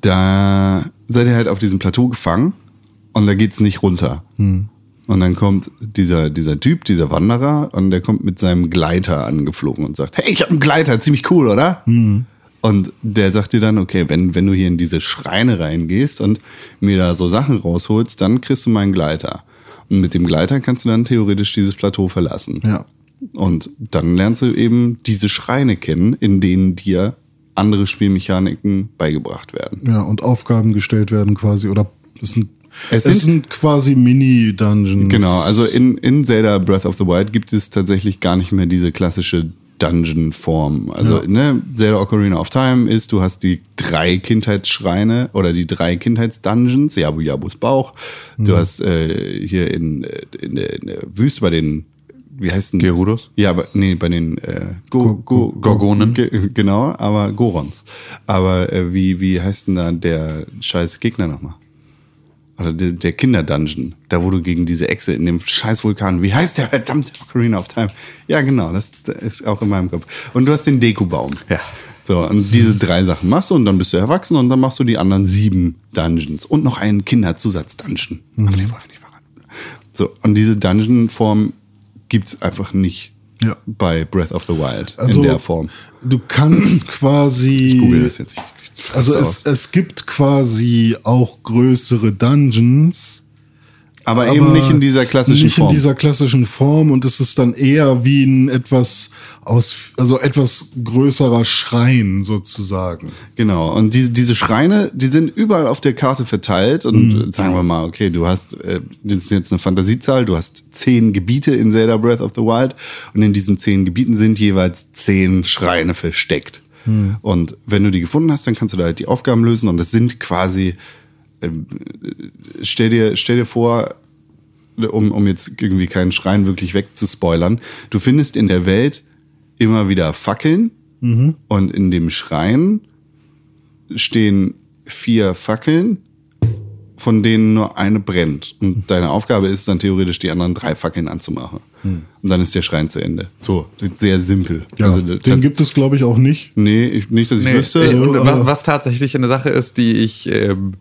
Da seid ihr halt auf diesem Plateau gefangen und da geht's nicht runter. Und dann kommt dieser, dieser Typ, dieser Wanderer, und der kommt mit seinem Gleiter angeflogen und sagt, hey, ich habe einen Gleiter, ziemlich cool, oder? Und der sagt dir dann, okay, wenn, wenn du hier in diese Schreine reingehst und mir da so Sachen rausholst, dann kriegst du meinen Gleiter. Und mit dem Gleiter kannst du dann theoretisch dieses Plateau verlassen. Ja. Und dann lernst du eben diese Schreine kennen, in denen dir andere Spielmechaniken beigebracht werden. Ja, und Aufgaben gestellt werden quasi. Oder es sind, Es es sind- sind, quasi Mini-Dungeons. Genau, also in, in Zelda Breath of the Wild gibt es tatsächlich gar nicht mehr diese klassische Dungeon-Form. Also Ja. ne, Zelda Ocarina of Time ist, du hast die drei Kindheitsschreine oder die drei Kindheitsdungeons, Jabu Jabus Bauch. Du hast äh, hier in, äh, in, in der Wüste bei den, wie heißt denn? Gerudos? Ja, aber nee, bei den äh, Go, Go, Gorgonen. Ge, genau, aber Gorons. Aber äh, wie, wie heißt denn da der scheiß Gegner nochmal? Oder der, der Kinderdungeon, da wo du gegen diese Echse in dem scheiß Vulkan, wie heißt der verdammte *laughs* Ocarina of Time? Ja, genau, das, ist auch in meinem Kopf. Und du hast den Deku-Baum. Ja. So, und diese drei Sachen machst du und dann bist du erwachsen und dann machst du die anderen sieben Dungeons und noch einen Kinderzusatz-Dungeon. Aber den wollen wir nicht verraten. So, und diese Dungeon-Form gibt's einfach nicht Ja. bei Breath of the Wild Also, in der Form. Du kannst quasi. Ich google das jetzt. Ich- ich- Also aus. es, es gibt quasi auch größere Dungeons. Aber, eben nicht in dieser klassischen nicht Form. in dieser klassischen Form und es ist dann eher wie ein etwas aus, also etwas größerer Schrein sozusagen. Genau, und diese, diese Schreine, die sind überall auf der Karte verteilt und sagen wir mal, okay, du hast, äh, das ist jetzt eine Fantasiezahl, du hast zehn Gebiete in Zelda Breath of the Wild und in diesen zehn Gebieten sind jeweils zehn Schreine versteckt. Und wenn du die gefunden hast, dann kannst du da halt die Aufgaben lösen und das sind quasi, stell dir, stell dir vor, um, um jetzt irgendwie keinen Schrein wirklich wegzuspoilern, du findest in der Welt immer wieder Fackeln und in dem Schrein stehen vier Fackeln, von denen nur eine brennt. Und deine Aufgabe ist dann theoretisch, die anderen drei Fackeln anzumachen. Und dann ist der Schrein zu Ende. So, sehr simpel. Ja, Also, den das, gibt es, glaube ich, auch nicht. nee, ich, nicht, dass ich Nee, wüsste. ich, und was, was tatsächlich eine Sache ist, die ich, ähm,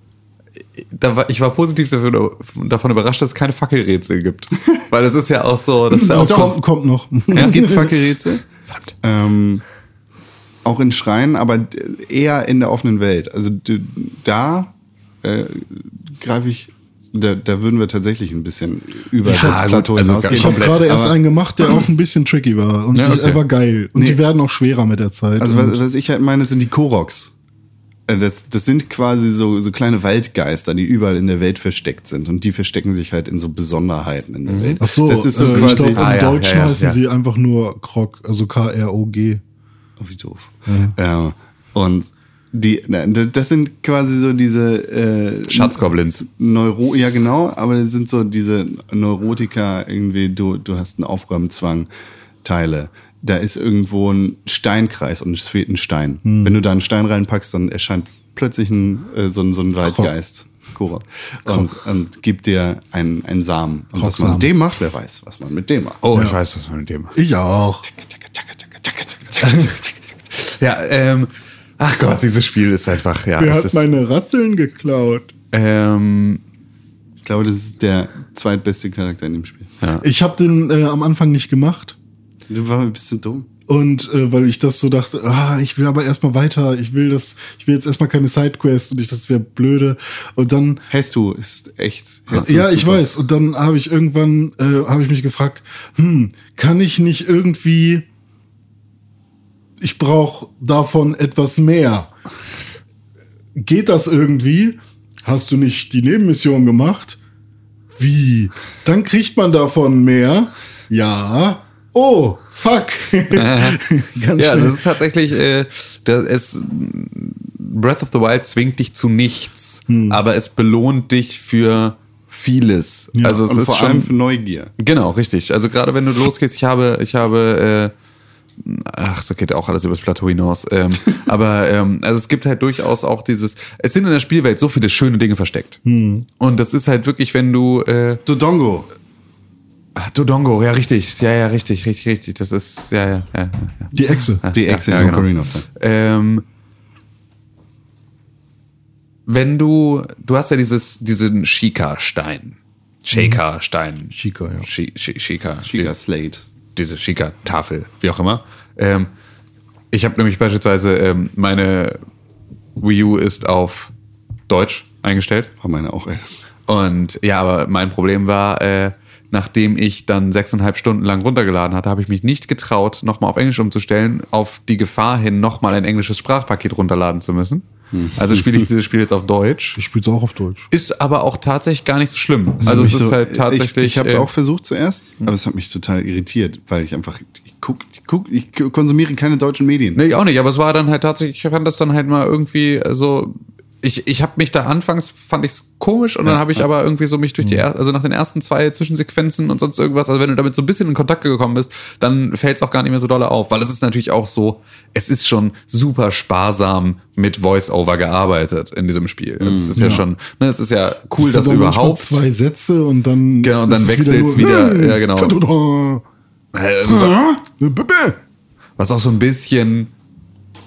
da war, ich war positiv dafür, davon überrascht, dass es keine Fackelrätsel gibt. Weil es ist ja auch so, das ist ja auch so, kommt, kommt noch. Es *laughs* gibt Fackelrätsel. Ähm, auch in Schreinen, aber eher in der offenen Welt. Also da äh, greife ich, da, da würden wir tatsächlich ein bisschen über das gut, Plateau also hinausgehen. Ich habe gerade erst einen gemacht, der auch ein bisschen tricky war. Und Ja, die- okay. er war geil. Und Nee. die werden auch schwerer mit der Zeit. Also was, was ich halt meine, sind die Koroks. Äh, Das, das sind quasi so, so kleine Waldgeister, die überall in der Welt versteckt sind. Und die verstecken sich halt in so Besonderheiten in der Welt. Ach so, das ist so äh, ich quasi. glaube, im Ah, Deutschen ja, ja, heißen ja. sie einfach nur Krog, also K-R-O-G. Oh, wie doof. Ja. und die, na, das sind quasi so diese äh, Schatzgoblins. Neuro, ja genau, aber das sind so diese Neurotiker irgendwie, du, du hast einen Aufräumzwang, Teile. Da ist irgendwo ein Steinkreis und es fehlt ein Stein. Wenn du da einen Stein reinpackst, dann erscheint plötzlich ein, äh, so, ein, so ein Waldgeist. Korok. Und, und gibt dir einen, einen Samen. Und was man mit dem macht, wer weiß, was man mit dem macht. Oh, ich weiß, was mit dem. Ich auch. *laughs* Ja, ähm, Ach Gott, dieses Spiel ist einfach, ja. Wer es hat ist, meine Rasseln geklaut? ähm, Ich glaube, das ist der zweitbeste Charakter in dem Spiel. Ich habe den äh, am Anfang nicht gemacht. Du warst ein bisschen dumm. Und äh, weil ich das so dachte, ah, ich will aber erstmal weiter, ich will das, ich will jetzt erstmal keine Sidequest und ich das wäre blöde. Und dann Hast du, ist echt. Hast du ja, ist ich weiß. Und dann habe ich irgendwann, äh, habe ich mich gefragt, hm, kann ich nicht irgendwie, ich brauche davon etwas mehr. Geht das irgendwie? Hast du nicht die Nebenmission gemacht? Wie? Dann kriegt man davon mehr? Ja. Oh, fuck. *laughs* Ganz Ja, also es ist tatsächlich, äh, da, es, Breath of the Wild zwingt dich zu nichts, aber es belohnt dich für vieles. Ja, also es Und ist vor schon, allem für Neugier. genau, richtig. Also gerade wenn du losgehst, ich habe, ich habe, äh, ach, das geht auch alles übers Plateau hinaus. Ähm, *laughs* aber ähm, also es gibt halt durchaus auch dieses, es sind in der Spielwelt so viele schöne Dinge versteckt. Und das ist halt wirklich, wenn du äh, Dodongo. Ah, Dodongo, ja richtig, ja, ja, richtig, richtig, richtig. Das ist, ja, ja, ja, ja. ja. Die Echse. Die Exe ja, in genau. Ocarina of Time. Ähm, wenn du, du hast ja dieses, diesen Shika-Stein. Shaka-Stein. Chica, ja. Shi- Shi- Shika. Chica Slate. Diese Shika-Tafel, wie auch immer. Ähm, ich habe nämlich beispielsweise, ähm, meine Wii U ist auf Deutsch eingestellt. War meine auch erst. Und ja, aber mein Problem war, äh, nachdem ich dann sechseinhalb Stunden lang runtergeladen hatte, habe ich mich nicht getraut, nochmal auf Englisch umzustellen, auf die Gefahr hin, nochmal ein englisches Sprachpaket runterladen zu müssen. Also spiele ich *laughs* dieses Spiel jetzt auf Deutsch. Ich spiel's auch auf Deutsch. Ist aber auch tatsächlich gar nicht so schlimm. Also es ist so- halt tatsächlich. Ich, ich habe es äh, auch versucht zuerst, aber es hat mich total irritiert, weil ich einfach, ich guck, ich guck, ich konsumiere keine deutschen Medien. Nee, ich auch nicht, aber es war dann halt tatsächlich, ich fand das dann halt mal irgendwie so. Ich, ich habe mich da anfangs, fand ich's komisch und dann habe ich aber irgendwie so mich durch die, er, also nach den ersten zwei Zwischensequenzen und sonst irgendwas, also wenn du damit so ein bisschen in Kontakt gekommen bist, dann fällt's auch gar nicht mehr so doll auf, weil es ist natürlich auch so, es ist schon super sparsam mit Voice-Over gearbeitet in diesem Spiel. Es ist ja, schon, ne, es ist ja cool, Es dass überhaupt. zwei Sätze und dann Genau, und dann es wechselt's nur, wieder, "Hey, ja, genau. ta-da-da." Also. Was auch so ein bisschen,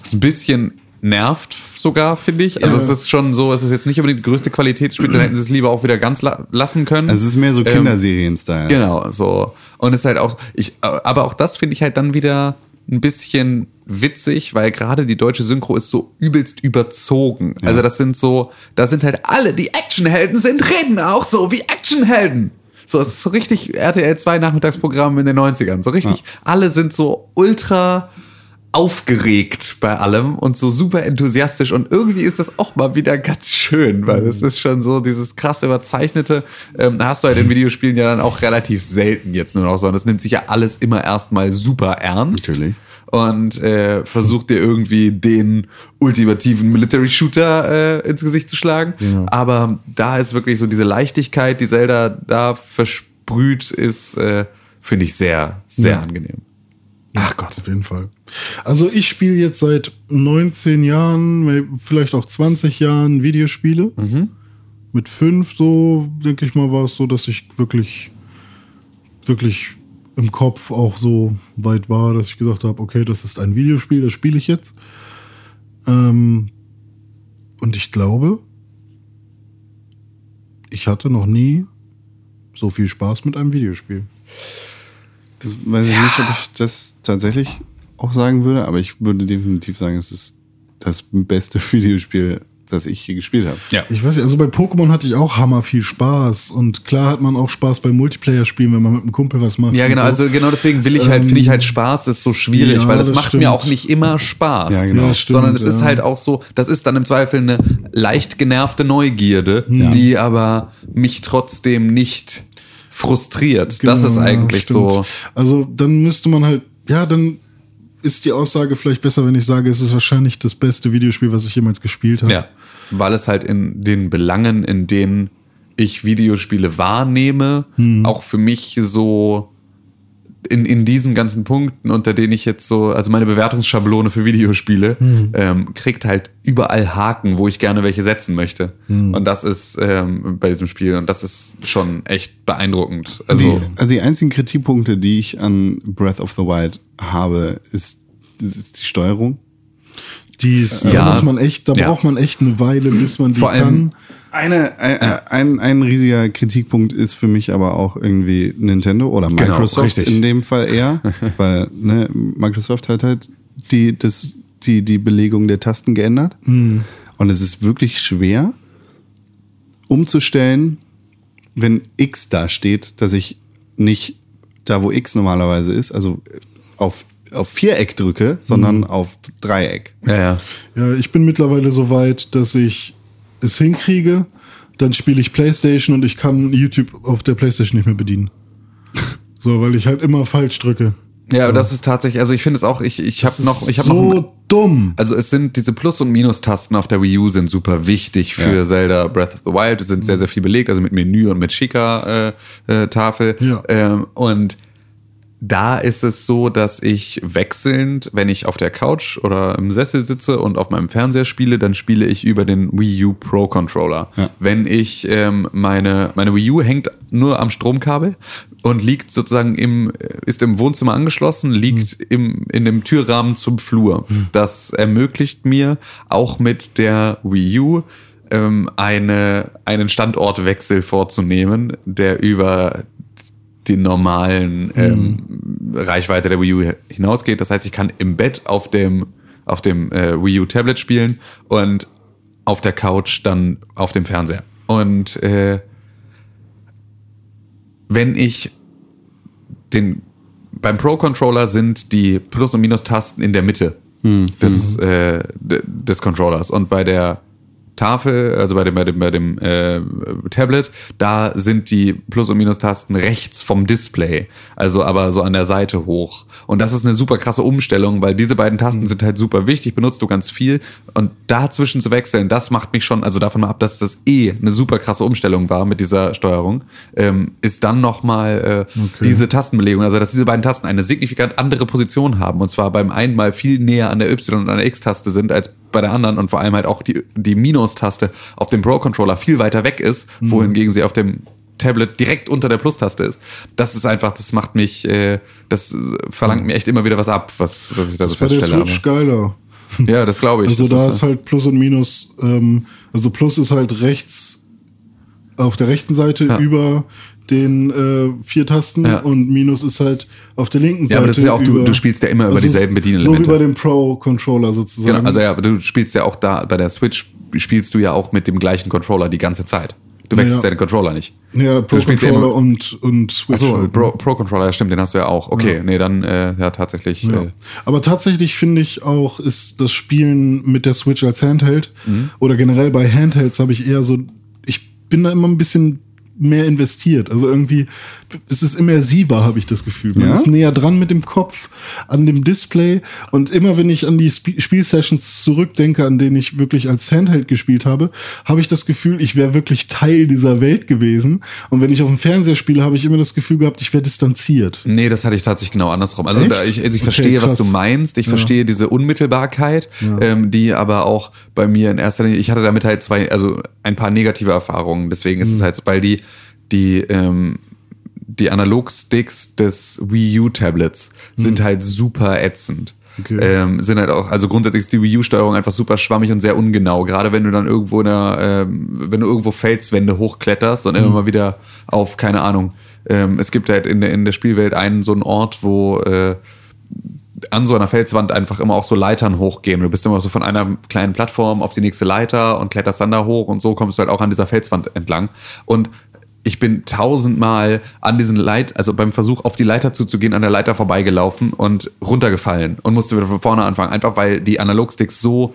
so ein bisschen nervt sogar, finde ich. Also es ist schon so, es ist jetzt nicht unbedingt die größte Qualität des Spiels, dann hätten sie es lieber auch wieder ganz la lassen können. Also es ist mehr so Ähm, Kinderserien-Style. Genau, so. Und es ist halt auch, ich, aber auch das finde ich halt dann wieder ein bisschen witzig, weil gerade die deutsche Synchro ist so übelst überzogen. Also das sind so, da sind halt alle, die Actionhelden sind, reden auch so wie Actionhelden. So, es ist so richtig RTL 2 Nachmittagsprogramm in den 90ern. So richtig, alle sind so ultra aufgeregt bei allem und so super enthusiastisch und irgendwie ist das auch mal wieder ganz schön, weil es ist schon so dieses krass überzeichnete, ähm, hast du halt in Videospielen ja dann auch relativ selten jetzt nur noch so und das nimmt sich ja alles immer erstmal super ernst. Natürlich. Und äh, versucht dir irgendwie den ultimativen Military Shooter äh, ins Gesicht zu schlagen. Aber da ist wirklich so diese Leichtigkeit, die Zelda da versprüht, ist, äh, finde ich sehr, sehr Ja. angenehm. Ach Gott. Auf jeden Fall. Also ich spiele jetzt seit 19 Jahren, vielleicht auch 20 Jahren Videospiele. Mit fünf so, denke ich mal, war es so, dass ich wirklich, wirklich im Kopf auch so weit war, dass ich gesagt habe, okay, das ist ein Videospiel, das spiele ich jetzt. Ähm, und ich glaube, ich hatte noch nie so viel Spaß mit einem Videospiel. Das weiß ich nicht, ob ich das tatsächlich auch sagen würde, aber ich würde definitiv sagen, es ist das beste *laughs* Videospiel, das ich je gespielt habe. Ja. Ich weiß nicht, also bei Pokémon hatte ich auch hammer viel Spaß. Und klar hat man auch Spaß bei Multiplayer-Spielen, wenn man mit einem Kumpel was macht. Ja, genau, so. also genau deswegen will ich halt, finde ich halt Spaß ist so schwierig, ja, weil das das macht stimmt. mir auch nicht immer Spaß. Ja, genau. Ja, stimmt, sondern es ist ja. halt auch so, das ist dann im Zweifel eine leicht genervte Neugierde, die aber mich trotzdem nicht frustriert. das Genau, ist ja, eigentlich stimmt. so. Also dann müsste man halt, ja, dann ist die Aussage vielleicht besser, wenn ich sage, es ist wahrscheinlich das beste Videospiel, was ich jemals gespielt habe. Ja. Weil es halt in den Belangen, in denen ich Videospiele wahrnehme, auch für mich so in, in diesen ganzen Punkten, unter denen ich jetzt so, also meine Bewertungsschablone für Videospiele, ähm, kriegt halt überall Haken, wo ich gerne welche setzen möchte. Und das ist ähm, bei diesem Spiel, und das ist schon echt beeindruckend. Also, die, also die einzigen Kritikpunkte, die ich an Breath of the Wild habe, ist, ist die Steuerung. Die ist, Ja. da muss man echt, da Ja. braucht man echt eine Weile, bis man die Vor allem- kann. Eine, ein, ein, ein riesiger Kritikpunkt ist für mich aber auch irgendwie Nintendo oder Genau, Microsoft richtig. in dem Fall eher, *laughs* weil ne, Microsoft hat halt die, das, die, die Belegung der Tasten geändert. Mhm. Und es ist wirklich schwer umzustellen, wenn X da steht, dass ich nicht da, wo X normalerweise ist, also auf, auf Viereck drücke, sondern auf Dreieck. Ja, ja. Ja, ich bin mittlerweile so weit, dass ich es hinkriege. Dann spiele ich Playstation und ich kann YouTube auf der Playstation nicht mehr bedienen. *laughs* So, weil ich halt immer falsch drücke. Ja, das ist tatsächlich, also ich finde es auch, ich, ich habe noch, ich habe so noch, dumm. also es sind diese Plus- und Minus-Tasten auf der Wii U sind super wichtig für Ja. Zelda Breath of the Wild, sind sehr, sehr viel belegt, also mit Menü und mit schicker äh, äh, Tafel. Ja. Ähm, und da ist es so, dass ich wechselnd, wenn ich auf der Couch oder im Sessel sitze und auf meinem Fernseher spiele, dann spiele ich über den Wii U Pro Controller. Ja. Wenn ich ähm, meine meine Wii U hängt nur am Stromkabel und liegt sozusagen im ist im Wohnzimmer angeschlossen, liegt im in dem Türrahmen zum Flur. Das ermöglicht mir auch mit der Wii U ähm, eine einen Standortwechsel vorzunehmen, der über den normalen ähm, Reichweite der Wii U hinausgeht. Das heißt, ich kann im Bett auf dem auf dem äh, Wii U Tablet spielen und auf der Couch dann auf dem Fernseher. Und äh, wenn ich den beim Pro Controller sind die Plus- und Minus-Tasten in der Mitte des, äh, des Controllers und bei der Tafel, also bei dem, bei dem, bei dem äh, Tablet, da sind die Plus- und Minus-Tasten rechts vom Display, also aber so an der Seite hoch. Und das ist eine super krasse Umstellung, weil diese beiden Tasten sind halt super wichtig, benutzt du ganz viel. Und dazwischen zu wechseln, das macht mich schon, also davon mal ab, dass das eh eine super krasse Umstellung war mit dieser Steuerung, ähm, ist dann nochmal äh, diese Tastenbelegung, also dass diese beiden Tasten eine signifikant andere Position haben. Und zwar beim einen mal viel näher an der Y- und an der X-Taste sind als bei der anderen und vor allem halt auch die, die Minus-Taste auf dem Pro-Controller viel weiter weg ist, wohingegen sie auf dem Tablet direkt unter der Plus-Taste ist. Das ist einfach, das macht mich, äh, das verlangt mir echt immer wieder was ab, was, was ich da so Bei der feststelle. Switch geiler. *laughs* Ja, das glaube ich. Also das da ist, ist halt Plus und Minus, ähm, also Plus ist halt rechts auf der rechten Seite Ja. über den äh, vier Tasten Ja. und Minus ist halt auf der linken Seite. Ja, aber das ist ja auch, du- über, du spielst ja immer über dieselben So Bedienelemente. wie bei dem Pro-Controller sozusagen. Genau, also ja, aber du spielst ja auch da, bei der Switch spielst du ja auch mit dem gleichen Controller die ganze Zeit. Du wechselst Ja. deinen Controller nicht. ja, du ja Pro-Controller immer- und, und Switch. Achso, halt, Pro, ne? Pro Controller, ja stimmt, den hast du ja auch. Okay, nee, dann äh, ja tatsächlich. Ja. Äh, Aber tatsächlich finde ich auch, ist das Spielen mit der Switch als Handheld Mhm. oder generell bei Handhelds habe ich eher so, ich bin da immer ein bisschen mehr investiert. Also irgendwie, es ist immersiver, habe ich das Gefühl. Man Ja? ist näher dran mit dem Kopf an dem Display. Und immer wenn ich an die Sp Spielsessions zurückdenke, an denen ich wirklich als Handheld gespielt habe, habe ich das Gefühl, ich wäre wirklich Teil dieser Welt gewesen. Und wenn ich auf dem Fernseher spiele, habe ich immer das Gefühl gehabt, ich wäre distanziert. Nee, das hatte ich tatsächlich genau andersrum. Also Echt? ich, also ich Okay, verstehe, was krass. du meinst. Ich verstehe diese Unmittelbarkeit, ähm, die aber auch bei mir in erster Linie, ich hatte damit halt zwei, also ein paar negative Erfahrungen. Deswegen Mhm. ist es halt, weil die, die, ähm, die Analogsticks des Wii U Tablets sind halt super ätzend. Okay. Ähm, sind halt auch, also grundsätzlich ist die Wii U-Steuerung einfach super schwammig und sehr ungenau. Gerade wenn du dann irgendwo in der, ähm, wenn du irgendwo Felswände hochkletterst und Mhm. immer mal wieder auf, keine Ahnung, ähm, es gibt halt in der, in der Spielwelt einen so einen Ort, wo äh, an so einer Felswand einfach immer auch so Leitern hochgehen. Du bist immer so von einer kleinen Plattform auf die nächste Leiter und kletterst dann da hoch und so kommst du halt auch an dieser Felswand entlang. Und ich bin tausendmal an diesen Leit, also beim Versuch auf die Leiter zuzugehen, an der Leiter vorbeigelaufen und runtergefallen und musste wieder von vorne anfangen, einfach weil die Analogsticks so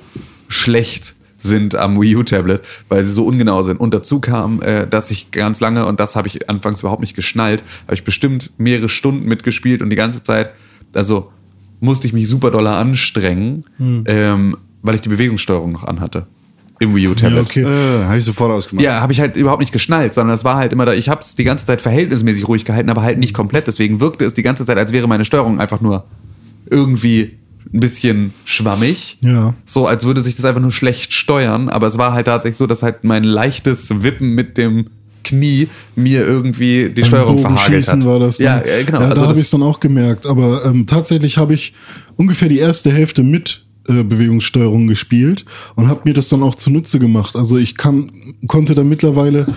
schlecht sind am Wii U Tablet, weil sie so ungenau sind. Und dazu kam, äh, dass ich ganz lange, und das habe ich anfangs überhaupt nicht geschnallt, habe ich bestimmt mehrere Stunden mitgespielt und die ganze Zeit, also musste ich mich super doller anstrengen, Hm. ähm, weil ich die Bewegungssteuerung noch anhatte. Im Wii U Tablet. Ja, okay. Äh, habe ich sofort ausgemacht. Ja, habe ich halt überhaupt nicht geschnallt, sondern das war halt immer da, ich habe es die ganze Zeit verhältnismäßig ruhig gehalten, aber halt nicht komplett. Deswegen wirkte es die ganze Zeit, als wäre meine Steuerung einfach nur irgendwie ein bisschen schwammig. Ja. So, als würde sich das einfach nur schlecht steuern. Aber es war halt tatsächlich so, dass halt mein leichtes Wippen mit dem Knie mir irgendwie die Steuerung Beim verhagelt hat. War das. Dann. Ja, äh, genau. Ja, da also habe das- ich es dann auch gemerkt. Aber ähm, tatsächlich habe ich ungefähr die erste Hälfte mit äh, Bewegungssteuerung gespielt und habe mir das dann auch zunutze gemacht. Also ich kann, konnte da mittlerweile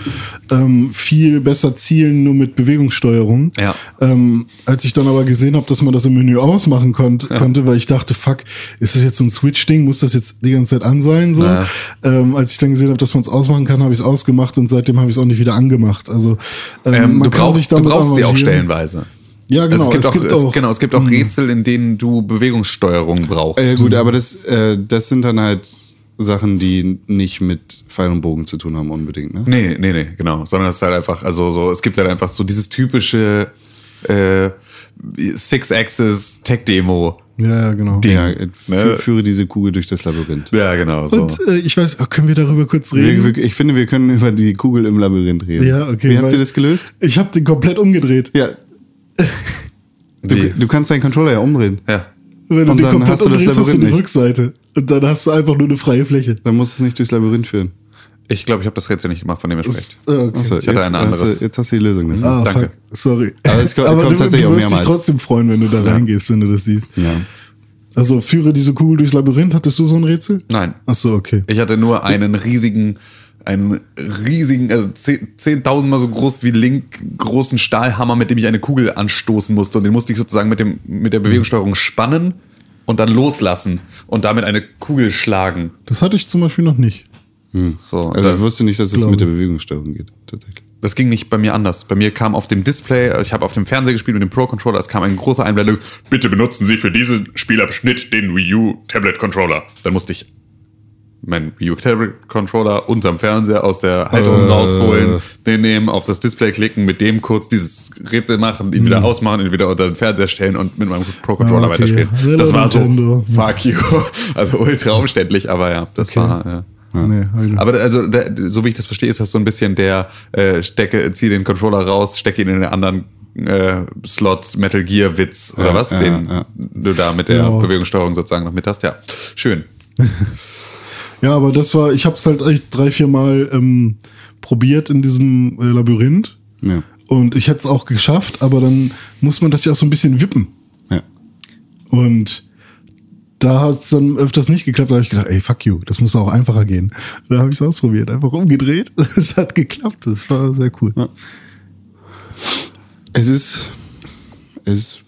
ähm, viel besser zielen nur mit Bewegungssteuerung. Ja. Ähm, als ich dann aber gesehen habe, dass man das im Menü ausmachen konnt, konnte, weil ich dachte, fuck, ist das jetzt so ein Switch-Ding? Muss das jetzt die ganze Zeit an sein? So? Ja. Ähm, als ich dann gesehen habe, dass man es ausmachen kann, habe ich es ausgemacht und seitdem habe ich es auch nicht wieder angemacht. Also ähm, Ähm, man du kann sich brauchst, du damit brauchst sie auch stellenweise. Ja, genau. Also es gibt, auch, es, genau, es gibt auch Rätsel, in denen du Bewegungssteuerung brauchst. Äh, gut, aber das, äh, das sind dann halt Sachen, die nicht mit Pfeil und Bogen zu tun haben unbedingt, ne? Nee, nee, nee, genau. Sondern es ist halt einfach, also so, es gibt halt einfach so dieses typische äh, Six-Axis Tech-Demo. Ja, ja, genau. Ja, äh, fü Ne? führe diese Kugel durch das Labyrinth. Ja, genau. So. Und äh, ich weiß, oh, können wir darüber kurz reden? Wir, wir, ich finde, wir können über die Kugel im Labyrinth reden. Ja, okay, Wie habt ihr das gelöst? Ich habe den komplett umgedreht. Ja. *laughs* Du, du kannst deinen Controller ja umdrehen. ja. Wenn du Und den dann komplett hast du das umdrehst, hast du Labyrinth eine nicht. Rückseite. Und dann hast du einfach nur eine freie Fläche. Dann musst du es nicht durchs Labyrinth führen. Ich glaube, ich habe das Rätsel nicht gemacht, von dem ihr sprecht. Ah, okay. Achso, Ich hatte jetzt, ein Hast anderes. du, jetzt hast du die Lösung dafür. Ah, Danke. fuck. Sorry. Aber es kommt- Aber kommt du, tatsächlich du auch wirst dich mehrmals. trotzdem freuen, wenn du da reingehst, wenn du das siehst. Ja. Also führe diese Kugel durchs Labyrinth. Hattest du so ein Rätsel? Nein. Ach so, okay. Ich hatte nur einen riesigen, einen riesigen, also zehn- zehntausendmal so groß wie Link, großen Stahlhammer, mit dem ich eine Kugel anstoßen musste. Und den musste ich sozusagen mit, dem, mit der Bewegungssteuerung spannen und dann loslassen und damit eine Kugel schlagen. Das hatte ich zum Beispiel noch nicht. So, Also ich wusste nicht, dass es Glaube. mit der Bewegungssteuerung geht, tatsächlich. Das ging nicht bei mir anders. Bei mir kam auf dem Display, ich habe auf dem Fernseher gespielt mit dem Pro-Controller, es kam ein großer Einblendung, bitte benutzen Sie für diesen Spielabschnitt den Wii U Tablet Controller. Dann musste ich meinen Wii U Tablet Controller unterm Fernseher aus der Halterung Äh. rausholen, den nehmen, auf das Display klicken, mit dem kurz dieses Rätsel machen, ihn wieder ausmachen, ihn wieder unter den Fernseher stellen und mit meinem Pro-Controller Ah, okay. weiterspielen. Hello, Das war Nintendo. so, fuck you. *laughs* Also ultra umständlich, aber ja, das Okay. war, ja. Nee, noch. Aber also, der, so wie ich das verstehe, ist das so ein bisschen der äh, stecke, zieh den Controller raus, stecke ihn in den anderen äh, Slot Metal Gear Witz oder Ja, was, ja, den du da mit der. Bewegungssteuerung sozusagen noch mit hast. Ja, schön. *laughs* Ja, aber das war, ich habe es halt echt drei, vier Mal ähm, probiert in diesem äh, Labyrinth. Ja. Und ich hätte es auch geschafft, aber dann muss man das ja auch so ein bisschen wippen. Ja. Und da hat es dann öfters nicht geklappt. Da habe ich gedacht, ey, fuck you, das muss auch einfacher gehen. Da habe ich es ausprobiert, einfach umgedreht. *laughs* Es hat geklappt, das war sehr cool. Es ist, es ist,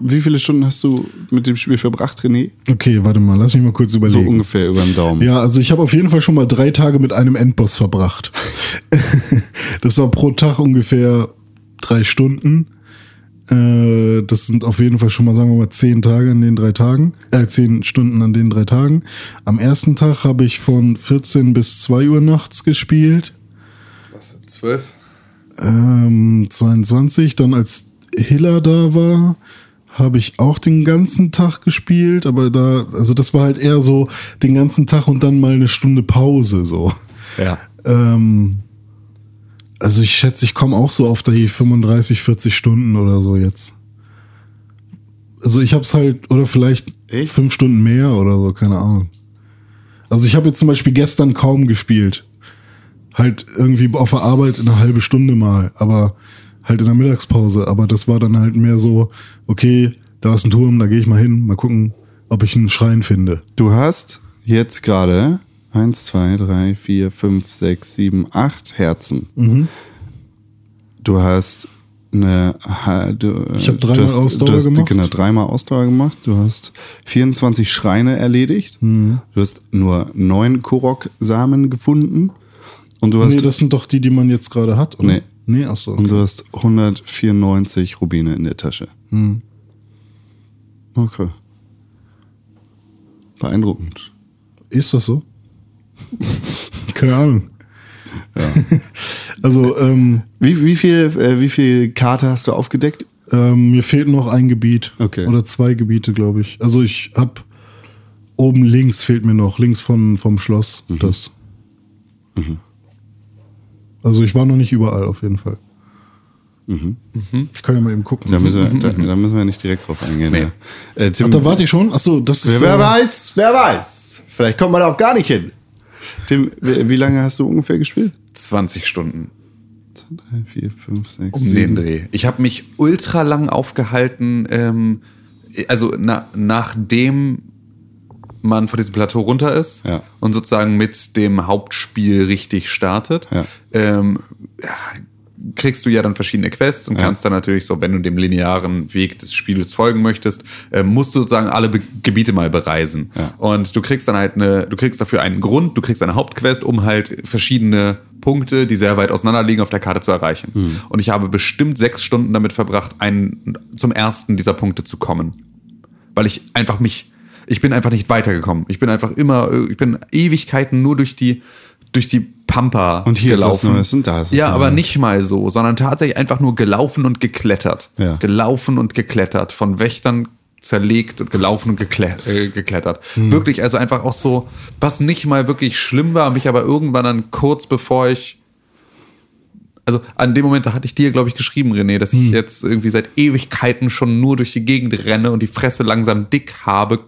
wie viele Stunden hast du mit dem Spiel verbracht, René? Okay, warte mal, lass mich mal kurz So überlegen. ungefähr über den Daumen. Ja, also ich habe auf jeden Fall schon mal drei Tage mit einem Endboss verbracht. *laughs* das war pro Tag ungefähr drei Stunden. Äh, das sind auf jeden Fall schon mal, sagen wir mal, zehn Tage an den drei Tagen. Äh, zehn Stunden an den drei Tagen. Am ersten Tag habe ich von 14 bis 2 Uhr nachts gespielt. Was, zwölf? Ähm, 22. Dann als Hiller da war, habe ich auch den ganzen Tag gespielt, aber da, also das war halt eher so den ganzen Tag und dann mal eine Stunde Pause so. Ja. Ähm, also ich schätze, ich komme auch so auf die 35, 40 Stunden oder so jetzt. Also ich habe es halt, oder vielleicht Echt? fünf Stunden mehr oder so, keine Ahnung. Also ich habe jetzt zum Beispiel gestern kaum gespielt. Halt irgendwie auf der Arbeit eine halbe Stunde mal, aber halt in der Mittagspause. Aber das war dann halt mehr so, okay, da ist ein Turm, da gehe ich mal hin, mal gucken, ob ich einen Schrein finde. Du hast jetzt gerade eins, zwei, drei, vier, fünf, sechs, sieben, acht Herzen. Mhm. Du hast eine. Du, Ich hab du dreimal hast- Ausdauer hast, gemacht. Genau, dreimal Ausdauer gemacht. Du hast 24 Schreine erledigt. Mhm. Du hast nur neun Korok-Samen gefunden. Und du hast, nee, das sind doch die, die man jetzt gerade hat, oder? Nee. Nee, ach so. und du hast 194 Rubine in der Tasche. Hm. Okay. Beeindruckend. Ist das so? *laughs* Keine Ahnung. *laughs* also, ähm, Wie, wie, viel, äh, wie viel Karte hast du aufgedeckt? ähm, mir fehlt noch ein Gebiet. Okay. Oder zwei Gebiete, glaube ich. Also ich hab oben links fehlt mir noch, links von, vom Schloss. Mhm. Das. Also ich war noch nicht überall auf jeden Fall. Ich kann ja mal eben gucken. Mhm. Da müssen wir, da, da müssen wir nicht direkt drauf eingehen. Nee. Ja. Äh, Tim, Ach, da wart ihr schon? Achso, das ist. wer, wer äh, weiß, wer weiß. Vielleicht kommt man da auch gar nicht hin. Tim, wie, lange hast du ungefähr gespielt? 20 Stunden 2, 3, 4, 5, 6, um den Dreh. Ich habe mich ultra lang aufgehalten, ähm, also na, nachdem man von diesem Plateau runter ist Ja. und sozusagen mit dem Hauptspiel richtig startet, Ja. ähm, ja, kriegst du ja dann verschiedene Quests und kannst dann natürlich so, wenn du dem linearen Weg des Spieles folgen möchtest, äh, musst du sozusagen alle Be Gebiete mal bereisen. Und du kriegst dann halt eine, du kriegst dafür einen Grund, du kriegst eine Hauptquest, um halt verschiedene Punkte, die sehr weit auseinander liegen, auf der Karte zu erreichen. Hm. Und ich habe bestimmt sechs Stunden damit verbracht, einen, zum ersten dieser Punkte zu kommen. Weil ich einfach mich, ich bin einfach nicht weitergekommen. Ich bin einfach immer, äh, ich bin Ewigkeiten nur durch die, durch die Pampa Und hier ist was gelaufen. Neues und da ist Ja, aber Neues. nicht mal so, sondern tatsächlich einfach nur gelaufen und geklettert. Ja. Gelaufen und geklettert. Von Wächtern zerlegt und gelaufen und gekle äh, geklettert. Hm. Wirklich, also einfach auch so, was nicht mal wirklich schlimm war, mich aber irgendwann dann kurz bevor ich also an dem Moment, da hatte ich dir, glaube ich, geschrieben, René, dass Hm. ich jetzt irgendwie seit Ewigkeiten schon nur durch die Gegend renne und die Fresse langsam dick habe.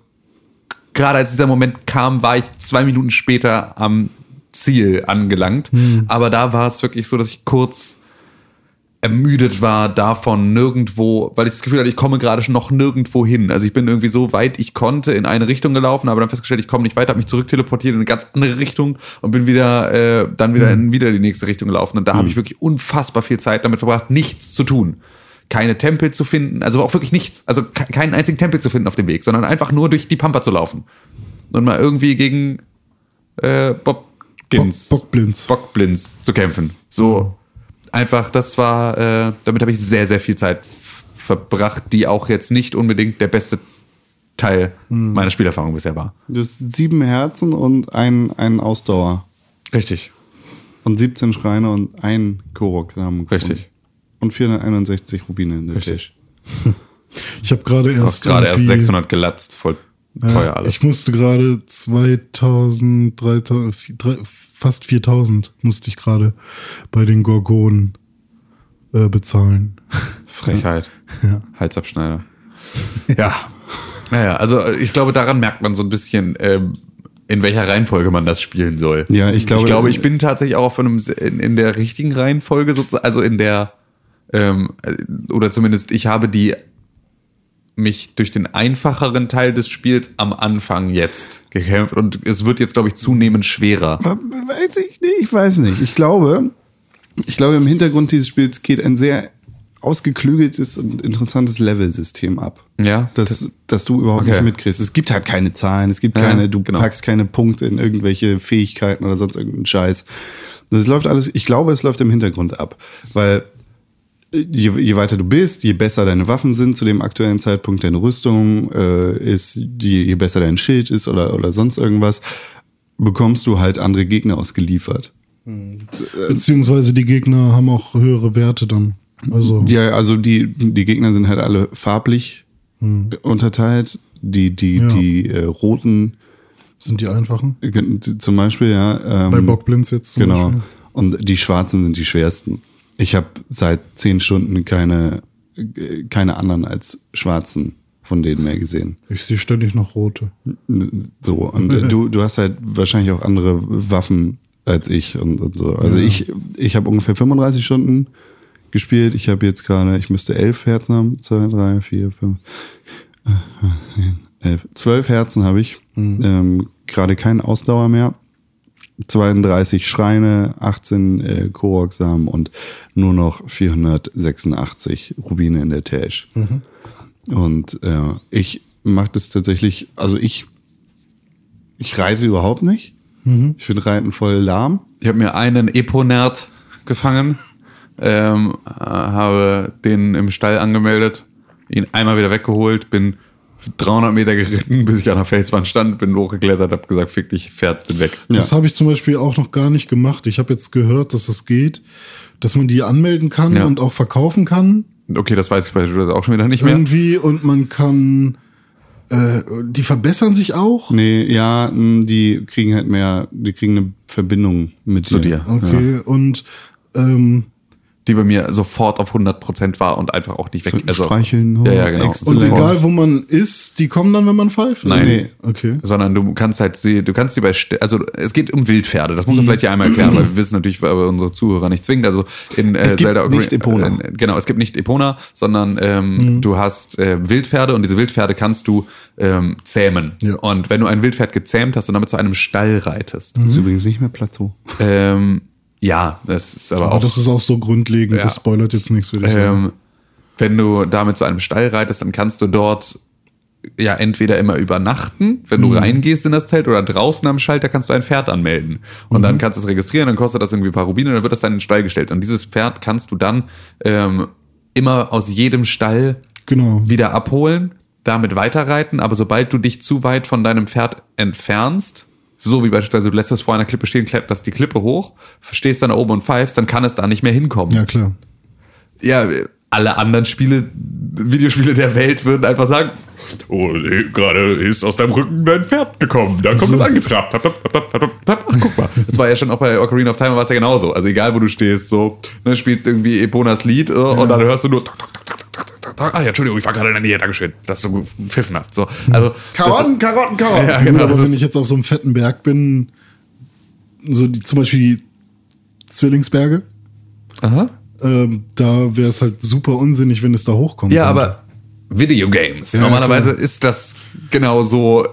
Gerade als dieser Moment kam, war ich zwei Minuten später am Ziel angelangt. Hm. Aber da war es wirklich so, dass ich kurz ermüdet war davon nirgendwo, weil ich das Gefühl hatte, ich komme gerade schon noch nirgendwo hin. Also ich bin irgendwie so weit ich konnte in eine Richtung gelaufen, aber dann festgestellt, ich komme nicht weiter, habe mich zurück teleportiert in eine ganz andere Richtung und bin wieder äh, dann wieder in wieder die nächste Richtung gelaufen. Und da habe ich wirklich unfassbar viel Zeit damit verbracht, nichts zu tun. Keine Tempel zu finden, also auch wirklich nichts. Also ke- keinen einzigen Tempel zu finden auf dem Weg, sondern einfach nur durch die Pampa zu laufen. Und mal irgendwie gegen äh, Bob Gins. Bock- Bockblinz. Bockblinz zu kämpfen. So einfach, das war, äh, damit habe ich sehr, sehr viel Zeit verbracht, die auch jetzt nicht unbedingt der beste Teil meiner Spielerfahrung bisher war. Du hast sieben Herzen und ein, ein Ausdauer. Richtig. Und 17 Schreine und ein Korok-Samen. Richtig. Und 461 Rubine in der Richtig. Tisch. *laughs* Ich habe gerade erst. gerade erst irgendwie- 600 gelatzt, voll teuer alles. Ich musste gerade 2000, 3000, vier- drei- fast 4000 musste ich gerade bei den Gorgonen äh, bezahlen. *laughs* Frechheit. Ja. Halsabschneider. *laughs* ja. Naja, also äh, ich glaube, daran merkt man so ein bisschen, ähm, in welcher Reihenfolge man das spielen soll. Ja, ich glaube- Ich glaube, ich bin tatsächlich auch von einem, in, in der richtigen Reihenfolge sozusagen, also in der, ähm, äh, oder zumindest ich habe die mich durch den einfacheren Teil des Spiels am Anfang jetzt gekämpft und es wird jetzt, glaube ich, zunehmend schwerer. Weiß ich nicht, ich weiß nicht. Ich glaube, ich glaube, im Hintergrund dieses Spiels geht ein sehr ausgeklügeltes und interessantes Level-System ab. Ja, Das, dass du überhaupt Okay. nicht mitkriegst. Es gibt halt keine Zahlen, es gibt Ja, keine, du genau. packst keine Punkte in irgendwelche Fähigkeiten oder sonst irgendeinen Scheiß. Das läuft alles, ich glaube, es läuft im Hintergrund ab. Weil je, je weiter du bist, je besser deine Waffen sind zu dem aktuellen Zeitpunkt, deine Rüstung äh, ist, je, je besser dein Schild ist oder, oder sonst irgendwas, bekommst du halt andere Gegner ausgeliefert. Beziehungsweise die Gegner haben auch höhere Werte dann. Also Ja, also die, die Gegner sind halt alle farblich unterteilt. Die, die, Ja. die äh, roten sind die einfachen. zum Beispiel, ja. Ähm, Bei Bockblinz jetzt Genau. Beispiel. Und die schwarzen sind die schwersten. Ich habe seit zehn Stunden keine, äh, keine anderen als schwarzen von denen mehr gesehen. Ich sehe ständig noch rote. So, und äh, du, du hast halt wahrscheinlich auch andere Waffen als ich und, und so. Also ich, ich habe ungefähr 35 Stunden gespielt. Ich habe jetzt gerade, ich müsste elf Herzen haben. Zwei, drei, vier, fünf, äh, zehn, elf. Zwölf Herzen habe ich. Ähm, gerade kein Ausdauer mehr. 32 Schreine, 18 äh, Korok-Samen und nur noch 486 Rubine in der Tash. Und äh, ich mache das tatsächlich, also ich, ich reise überhaupt nicht. Ich finde Reiten voll lahm. Ich habe mir einen Eponert gefangen, ähm, äh, habe den im Stall angemeldet, ihn einmal wieder weggeholt, bin 300 Meter geritten, bis ich an der Felswand stand, bin hochgeklettert, habe gesagt, fick dich, Pferd, bin weg. Das habe ich zum Beispiel auch noch gar nicht gemacht. Ich habe jetzt gehört, dass es geht, dass man die anmelden kann Ja. und auch verkaufen kann. Okay, das weiß ich beispielsweise auch schon wieder nicht mehr. Irgendwie und man kann, äh, die verbessern sich auch. Nee, ja, die kriegen halt mehr, die kriegen eine Verbindung mit Zu dir. dir. Okay, und ähm, die bei mir sofort auf 100% war und einfach auch nicht weg. So streicheln, ja, ja, genau. Und egal, wo man ist, die kommen dann, wenn man pfeift? Nein. Nee. Okay. sondern du kannst halt sie, du kannst sie bei, St- also es geht um Wildpferde. Das muss man vielleicht ja einmal erklären, weil wir *clears throat* wissen natürlich, weil wir unsere Zuhörer nicht zwingend. Also in äh, Es gibt Zelda nicht Epona. Äh, genau, es gibt nicht Epona, sondern ähm, du hast äh, Wildpferde und diese Wildpferde kannst du ähm, zähmen. Ja. Und wenn du ein Wildpferd gezähmt hast und damit zu einem Stall reitest, Das ist übrigens nicht mehr Plateau. ähm, ja, das ist aber, Aber auch das ist auch so grundlegend, Ja. das spoilert jetzt nichts, würde ich sagen. ähm, wenn du damit zu einem Stall reitest, dann kannst du dort ja entweder immer übernachten, wenn du Mhm. reingehst in das Zelt oder draußen am Schalter kannst du ein Pferd anmelden. Und Mhm. dann kannst du es registrieren, dann kostet das irgendwie ein paar Rubine und dann wird das dann in den Stall gestellt. Und dieses Pferd kannst du dann ähm, immer aus jedem Stall Genau. wieder abholen, damit weiterreiten, aber sobald du dich zu weit von deinem Pferd entfernst, so wie beispielsweise du lässt es vor einer Klippe stehen, kletterst die Klippe hoch, stehst dann da oben und pfeifst, dann kann es da nicht mehr hinkommen Ja, klar. ja, alle anderen Spiele, Videospiele der Welt würden einfach sagen, oh, gerade ist aus deinem Rücken dein Pferd gekommen, da kommt es angetrabt. Tap, tap, tap, tap, tap, tap. Ach, guck mal. Das war ja schon auch bei Ocarina of Time war es ja genauso. Also egal, wo du stehst, so, ne, spielst irgendwie Eponas Lied äh, und dann hörst du nur Ah ja, Entschuldigung, ich war gerade in der Nähe, Dankeschön, dass du gepfiffen hast. So, also, Karotten, Karotten, Karotten. Ja, Ja, genau, gut, aber das wenn ich jetzt auf so einem fetten Berg bin, so die, zum Beispiel die Zwillingsberge, Aha. ähm, da wäre es halt super unsinnig, wenn es da hochkommt. Ja, aber Videogames. Ja, Normalerweise ist das genau so.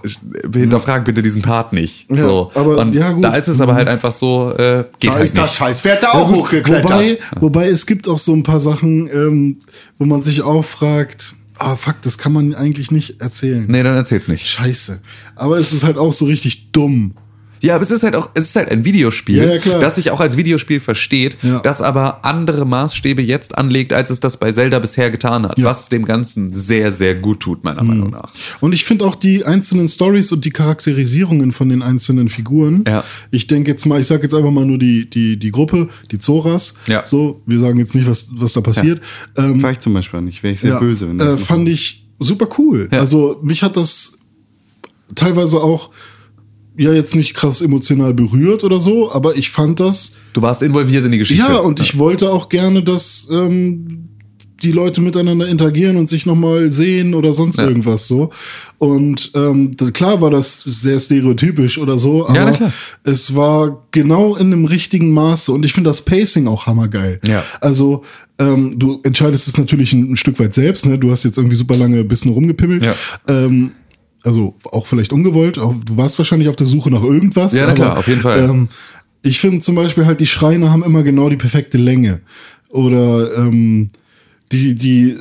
Hinterfrag bitte diesen Part nicht. Ja, so. aber- und ja, gut. da ist es aber halt einfach so, äh, geht Da halt ist das nicht. Scheißpferd da Ja, auch gut, hochgeklettert. Wobei, wobei es gibt auch so ein paar Sachen, ähm, wo man sich auch fragt, ah fuck, das kann man eigentlich nicht erzählen. Nee, dann erzähl's nicht. Scheiße. Aber es ist halt auch so richtig dumm. Ja, aber es ist halt auch, es ist halt ein Videospiel, Ja, ja, das sich auch als Videospiel versteht, Ja. das aber andere Maßstäbe jetzt anlegt, als es das bei Zelda bisher getan hat, Ja. was dem Ganzen sehr, sehr gut tut, meiner Meinung nach. Und ich finde auch die einzelnen Stories und die Charakterisierungen von den einzelnen Figuren. Ja. Ich denke jetzt mal, ich sage jetzt einfach mal nur die, die, die Gruppe, die Zoras. Ja. So, wir sagen jetzt nicht, was, was da passiert. Ähm, War ich zum Beispiel nicht, wäre ich sehr ja, böse. Wenn äh, das fand ich super cool. Ja. Also mich hat das teilweise auch ja jetzt nicht krass emotional berührt oder so, aber ich fand das Du warst involviert in die Geschichte. ja und ich wollte auch gerne, dass ähm, die Leute miteinander interagieren und sich nochmal sehen oder sonst Ja. irgendwas so. Und ähm, klar war das sehr stereotypisch oder so, aber Ja, klar. es war genau in einem richtigen Maße und ich finde das Pacing auch hammergeil. Ja. Also ähm, du entscheidest es natürlich ein, ein Stück weit selbst. Ne? Du hast jetzt irgendwie super lange bisschen rumgepimmelt. Ja. Ähm, also auch vielleicht ungewollt. Auch, du warst wahrscheinlich auf der Suche nach irgendwas. Ja, na klar, auf jeden Fall. Ähm, ich finde zum Beispiel halt, die Schreine haben immer genau die perfekte Länge. Oder ähm, die, die,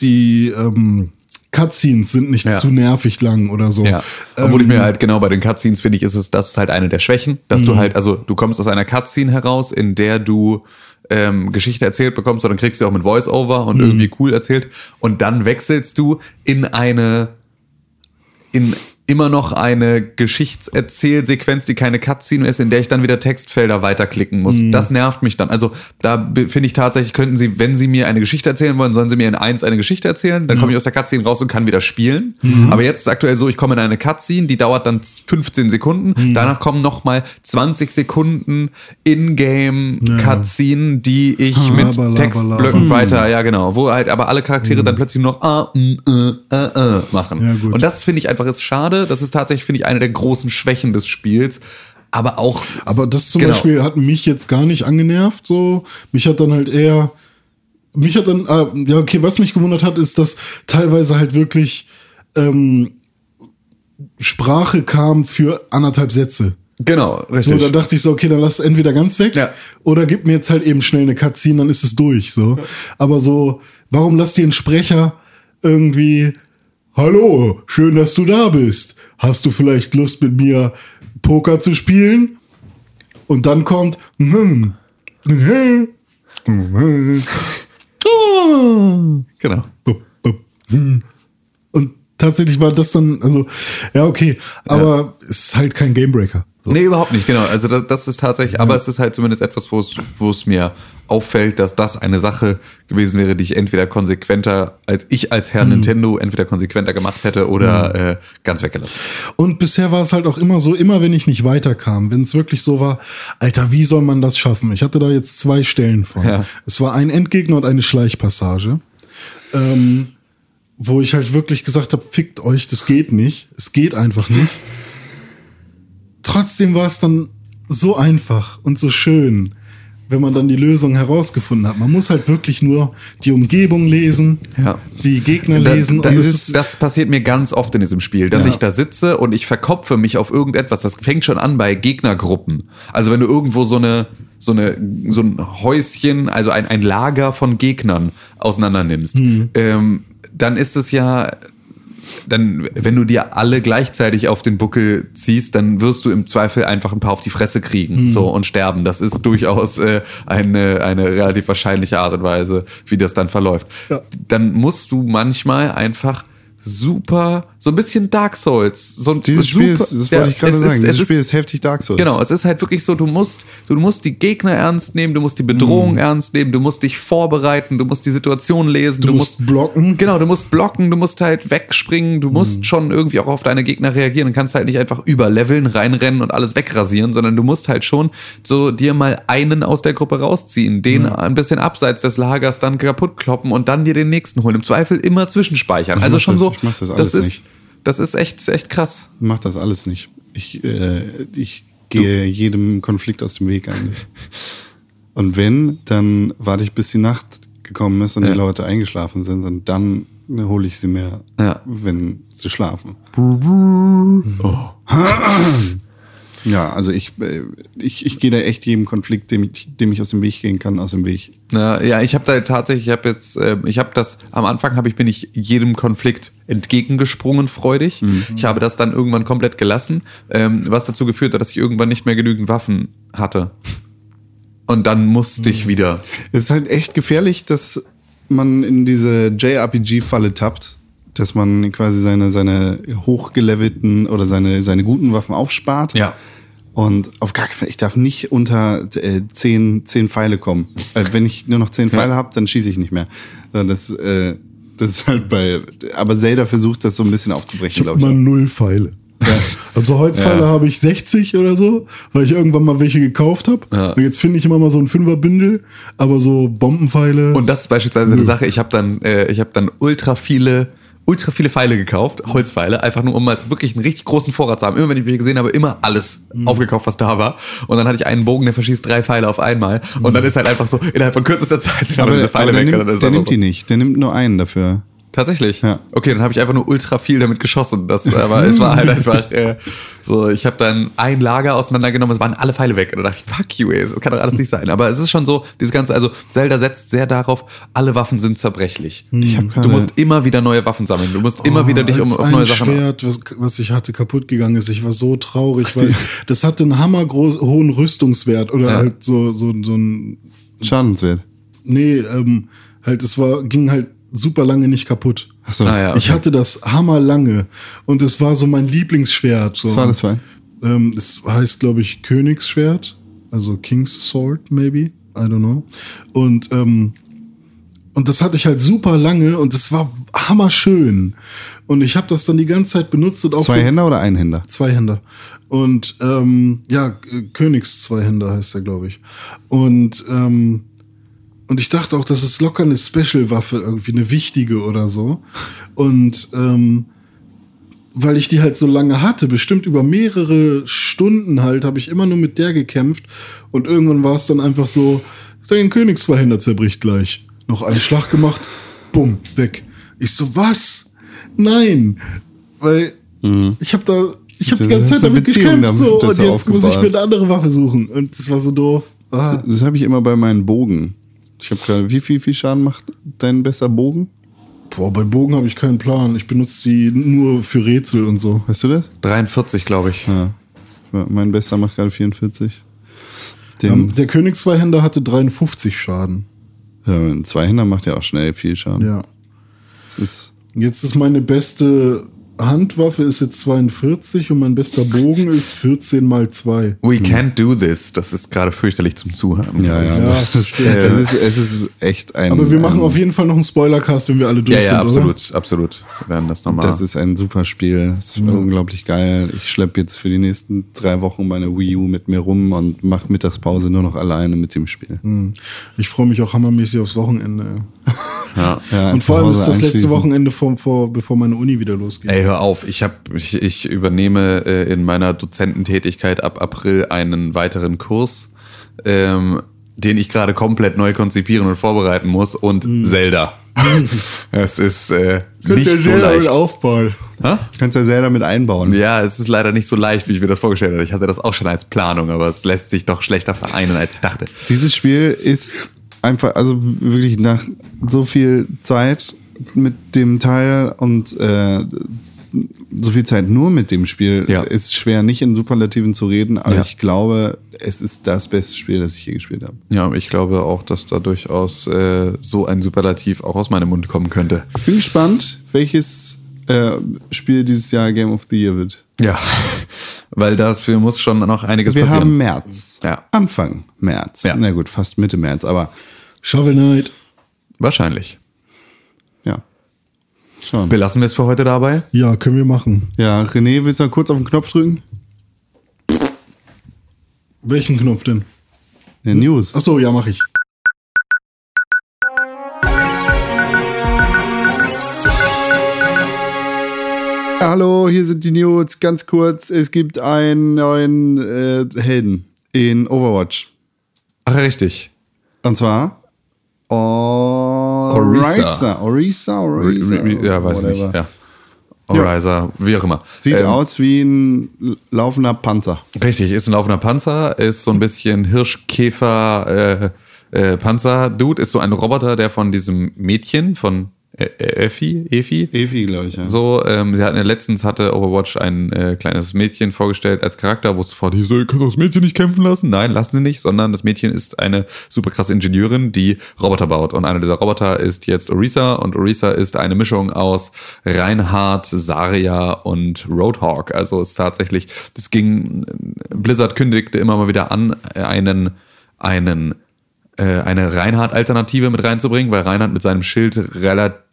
die ähm, Cutscenes sind nicht Ja. zu nervig lang oder so. Ja. Obwohl ich Ähm, mir halt genau bei den Cutscenes finde ich, ist es, das ist halt eine der Schwächen, dass Mhm. du halt, also du kommst aus einer Cutscene heraus, in der du ähm, Geschichte erzählt bekommst, und dann kriegst du auch mit Voice-Over Mhm. und irgendwie cool erzählt und dann wechselst du in eine in immer noch eine Geschichtserzählsequenz, die keine Cutscene ist, in der ich dann wieder Textfelder weiterklicken muss. Mhm. Das nervt mich dann. Also da finde ich tatsächlich, könnten sie, wenn sie mir eine Geschichte erzählen wollen, sollen sie mir in eins eine Geschichte erzählen. Dann komme ich aus der Cutscene raus und kann wieder spielen. Mhm. Aber jetzt ist aktuell so, ich komme in eine Cutscene, die dauert dann 15 Sekunden. Mhm. Danach kommen noch mal 20 Sekunden In-Game-Cutscene, die ich Ah, mit laber, Textblöcken laber. weiter, ja genau, wo halt aber alle Charaktere dann plötzlich nur noch ah, mm, äh, äh, äh machen. Ja. Und das finde ich einfach ist schade. Das ist tatsächlich, finde ich, eine der großen Schwächen des Spiels. Aber auch. Aber das zum Genau. Beispiel hat mich jetzt gar nicht angenervt. So, mich hat dann halt eher, mich hat dann, ah, ja okay, was mich gewundert hat, ist, dass teilweise halt wirklich ähm, Sprache kam für anderthalb Sätze. Genau, So, richtig. da dachte ich so, okay, dann lass es entweder ganz weg Ja. oder gib mir jetzt halt eben schnell eine Cutscene, dann ist es durch. So, aber so, warum lasst ihr einen Sprecher irgendwie? Hallo, schön, dass du da bist. Hast du vielleicht Lust mit mir Poker zu spielen? Und dann kommt *laughs* genau. und tatsächlich war das dann, also ja okay, aber es ist halt kein Gamebreaker. Nee, überhaupt nicht, genau. Also das, das ist tatsächlich, aber es ist halt zumindest etwas, wo es, wo es mir auffällt, dass das eine Sache gewesen wäre, die ich entweder konsequenter, als ich als Herr Nintendo entweder konsequenter gemacht hätte oder äh, ganz weggelassen. Und bisher war es halt auch immer so, immer wenn ich nicht weiterkam, wenn es wirklich so war, Alter, wie soll man das schaffen? Ich hatte da jetzt zwei Stellen von. Ja. Es war ein Endgegner und eine Schleichpassage, ähm, wo ich halt wirklich gesagt habe, fickt euch, das geht nicht. Es geht einfach nicht. Trotzdem war es dann so einfach und so schön, wenn man dann die Lösung herausgefunden hat. Man muss halt wirklich nur die Umgebung lesen, Ja. die Gegner Da, lesen. das, ist, das passiert mir ganz oft in diesem Spiel, dass Ja. ich da sitze und ich verkopfe mich auf irgendetwas. Das fängt schon an bei Gegnergruppen. Also wenn du irgendwo so eine so eine so ein Häuschen, also ein, ein Lager von Gegnern auseinander nimmst, Mhm. ähm, dann ist es ja dann, wenn du dir alle gleichzeitig auf den Buckel ziehst, dann wirst du im Zweifel einfach ein paar auf die Fresse kriegen, so und sterben. Das ist durchaus äh, eine eine relativ wahrscheinliche Art und Weise, wie das dann verläuft. Ja. Dann musst du manchmal einfach super, so ein bisschen Dark Souls. So ein Dieses Spiel super, ist, das ja, wollte ich gerade sagen, Ist, dieses es Spiel ist, ist heftig Dark Souls. Genau, es ist halt wirklich so, du musst, du musst die Gegner ernst nehmen, du musst die Mhm. Bedrohung ernst nehmen, du musst dich vorbereiten, du musst die Situation lesen, Du musst blocken. Genau, du musst blocken, du musst halt wegspringen, du Mhm. musst schon irgendwie auch auf deine Gegner reagieren und kannst halt nicht einfach überleveln, reinrennen und alles wegrasieren, sondern du musst halt schon so dir mal einen aus der Gruppe rausziehen, den ein bisschen abseits des Lagers dann kaputt kloppen und dann dir den nächsten holen. Im Zweifel immer zwischenspeichern. Ich Also schon das- so, ich mach das alles ist, nicht. Das ist echt, echt krass. Mach das alles nicht. Ich, äh, ich gehe jedem Konflikt aus dem Weg eigentlich. Und wenn, dann warte ich, bis die Nacht gekommen ist und Ja. die Leute eingeschlafen sind und dann hole ich sie mir, Ja. wenn sie schlafen. Ja, also ich, äh, ich, ich gehe da echt jedem Konflikt, dem ich, dem ich aus dem Weg gehen kann, aus dem Weg. Ja, ja, ich habe da tatsächlich, ich habe jetzt, äh, ich habe das am Anfang habe ich bin ich jedem Konflikt entgegengesprungen, freudig. Ich habe das dann irgendwann komplett gelassen, ähm, was dazu geführt hat, dass ich irgendwann nicht mehr genügend Waffen hatte. Und dann musste ich wieder. Es ist halt echt gefährlich, dass man in diese JRPG-Falle tappt, dass man quasi seine, seine hochgelevelten oder seine, seine guten Waffen aufspart. Ja. Und auf gar keinen Fall, ich darf nicht unter äh, zehn, zehn Pfeile kommen. Äh, wenn ich nur noch zehn Pfeile habe, dann schieße ich nicht mehr. So, Das, äh, das ist halt bei. Aber Zelda versucht das so ein bisschen aufzubrechen, glaube ich. mal auch. null Pfeile. *laughs* Also Holzpfeile Ja. habe ich 60 oder so, weil ich irgendwann mal welche gekauft habe. Ja. Und jetzt finde ich immer mal so ein Fünferbündel, aber so Bombenpfeile. Und das ist beispielsweise eine Sache, ich habe dann, äh, ich habe dann ultra viele, ultra viele Pfeile gekauft, Holzpfeile, einfach nur um mal wirklich einen richtig großen Vorrat zu haben. Immer wenn ich welche gesehen habe, immer alles aufgekauft, was da war. Und dann hatte ich einen Bogen, der verschießt drei Pfeile auf einmal. Und dann ist halt einfach so, innerhalb von kürzester Zeit sind aber, diese Pfeile der weg. nimmt, dann ist der nimmt so. die nicht. Der nimmt nur einen dafür. Tatsächlich? Ja. Okay, dann habe ich einfach nur ultra viel damit geschossen. Das, aber es war halt *laughs* einfach äh, so, ich habe dann ein Lager auseinandergenommen, es waren alle Pfeile weg. Und dann dachte ich, fuck you, ey, das kann doch alles nicht sein. Aber es ist schon so, dieses Ganze, also Zelda setzt sehr darauf, alle Waffen sind zerbrechlich. Ich hab Du gerade- musst immer wieder neue Waffen sammeln. Du musst immer Oh, wieder dich um, auf neue Sachen Schwert, was, was ich hatte, kaputt gegangen ist. Ich war so traurig, weil *laughs* das hatte einen hammergroß hohen Rüstungswert oder Ja. halt so, so, so ein, Schadenswert. nee, ähm, halt, es war, ging halt super lange nicht kaputt. Achso. Ah, ja. Ich hatte das hammerlange und es war so mein Lieblingsschwert. So. Was war das für ein? Ähm, es heißt, glaube ich, Königsschwert, also King's Sword, maybe. I don't know. Und, ähm, und das hatte ich halt super lange und es war hammerschön. Und ich habe das dann die ganze Zeit benutzt und auch Zwei Händer oder ein Händer? Zweihänder. Und ähm, ja, äh, Königs-Zweihänder heißt er, glaube ich. Und ähm, und ich dachte auch, das ist locker eine Special-Waffe, irgendwie eine wichtige oder so. Und ähm, weil ich die halt so lange hatte, bestimmt über mehrere Stunden halt, habe ich immer nur mit der gekämpft. Und irgendwann war es dann einfach so, dein Königsverhänder zerbricht gleich. Noch einen Schlag gemacht, bumm, weg. Ich so, was? Nein. Weil ich habe da, ich habe die ganze Zeit damit Beziehung gekämpft. So, und jetzt muss ich aufgebaut. mir eine andere Waffe suchen. Und das war so doof. Ah. Das, das habe ich immer bei meinen Bogen. Ich habe gerade, wie viel, viel Schaden macht dein besser Bogen? Boah, bei Bogen habe ich keinen Plan. Ich benutze die nur für Rätsel und so. Weißt du das? 43, glaube ich. Ja. Mein bester macht gerade 44. Den, Ähm, der Königszweihänder hatte 53 Schaden. ja, ein Zweihänder macht ja auch schnell viel Schaden. Ja. Das ist, Jetzt ist meine beste Handwaffe ist jetzt 42 und mein bester Bogen ist 14 mal 2. We can't do this. Das ist gerade fürchterlich zum Zuhören. Ja, ja. Ja, das stimmt. es, ist, es ist echt ein. Aber wir machen ein, auf jeden Fall noch einen Spoilercast, wenn wir alle durch Ja, ja, sind, absolut, absolut. Wir werden das nochmal. Das ist ein super Spiel. Das ist unglaublich geil. Ich schleppe jetzt für die nächsten drei Wochen meine Wii U mit mir rum und mache Mittagspause nur noch alleine mit dem Spiel. oder? Ich freue mich auch hammermäßig aufs Wochenende. ja. Ja, Und vor allem ist das letzte. Wochenende vor, vor, bevor meine Uni wieder losgeht. Ey, hör auf. Ich, hab, ich, ich übernehme äh, in meiner Dozententätigkeit ab April einen weiteren Kurs, ähm, den ich gerade komplett neu konzipieren und vorbereiten muss und Zelda. *laughs* Es ist äh, nicht so leicht. aufbauen. Hä? Kannst ja sehr damit einbauen. Ja, es ist leider nicht so leicht, wie ich mir das vorgestellt habe. Ich hatte das auch schon als Planung, aber es lässt sich doch schlechter vereinen, als ich dachte. Dieses Spiel ist einfach, also wirklich nach so viel Zeit mit dem Teil und äh, so viel Zeit nur mit dem Spiel Ja. ist schwer, nicht in Superlativen zu reden, aber Ja. ich glaube, es ist das beste Spiel, das ich je gespielt habe. Ja, ich glaube auch, dass da durchaus äh, so ein Superlativ auch aus meinem Mund kommen könnte. Bin gespannt, welches äh, Spiel dieses Jahr Game of the Year wird. Ja, *laughs* weil dafür muss schon noch einiges Wir passieren. haben März. Ja. Anfang März. Ja. Na gut, fast Mitte März, aber Shovel Knight. Wahrscheinlich. Schauen. Belassen wir es für heute dabei? Ja, können wir machen. Ja, René, willst du mal kurz auf den Knopf drücken? Welchen Knopf denn? Der News. Ach so, ja, mache ich. Hallo, hier sind die News. Ganz kurz, es gibt einen neuen äh, Helden in Overwatch. Ach, richtig. Und zwar Orisa. Orisa, Orisa. Ja, weiß ich whatever. nicht. Ja. Orizer, wie auch immer. Sieht Ähm, aus wie ein laufender Panzer. Richtig, ist ein laufender Panzer, ist so ein bisschen Hirschkäfer äh, äh, Panzer-Dude, ist so ein Roboter, der von diesem Mädchen, von Effi, Efi, Evi, glaube ich, ja. So, ähm, sie hatten ja letztens hatte Overwatch ein äh, kleines Mädchen vorgestellt als Charakter, wo es sofort hieß, ihr könnt das Mädchen nicht kämpfen lassen. Nein, lassen sie nicht, sondern das Mädchen ist eine super krasse Ingenieurin, die Roboter baut. Und einer dieser Roboter ist jetzt Orisa und Orisa ist eine Mischung aus Reinhardt, Saria und Roadhawk. Also es ist tatsächlich, das ging, Blizzard kündigte immer mal wieder an, einen, einen äh, eine Reinhardt-Alternative mit reinzubringen, weil Reinhardt mit seinem Schild relativ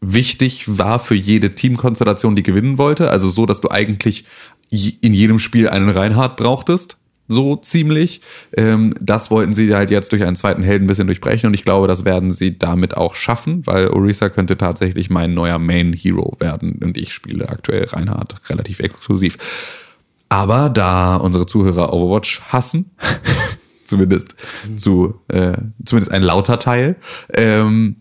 wichtig war für jede Teamkonstellation, die gewinnen wollte. Also so, dass du eigentlich in jedem Spiel einen Reinhardt brauchtest. So ziemlich. Ähm, das wollten sie halt jetzt durch einen zweiten Helden ein bisschen durchbrechen und ich glaube, das werden sie damit auch schaffen, weil Orisa könnte tatsächlich mein neuer Main Hero werden und ich spiele aktuell Reinhardt relativ exklusiv. Aber da unsere Zuhörer Overwatch hassen, *laughs* zumindest zu äh, zumindest ein lauter Teil, ähm,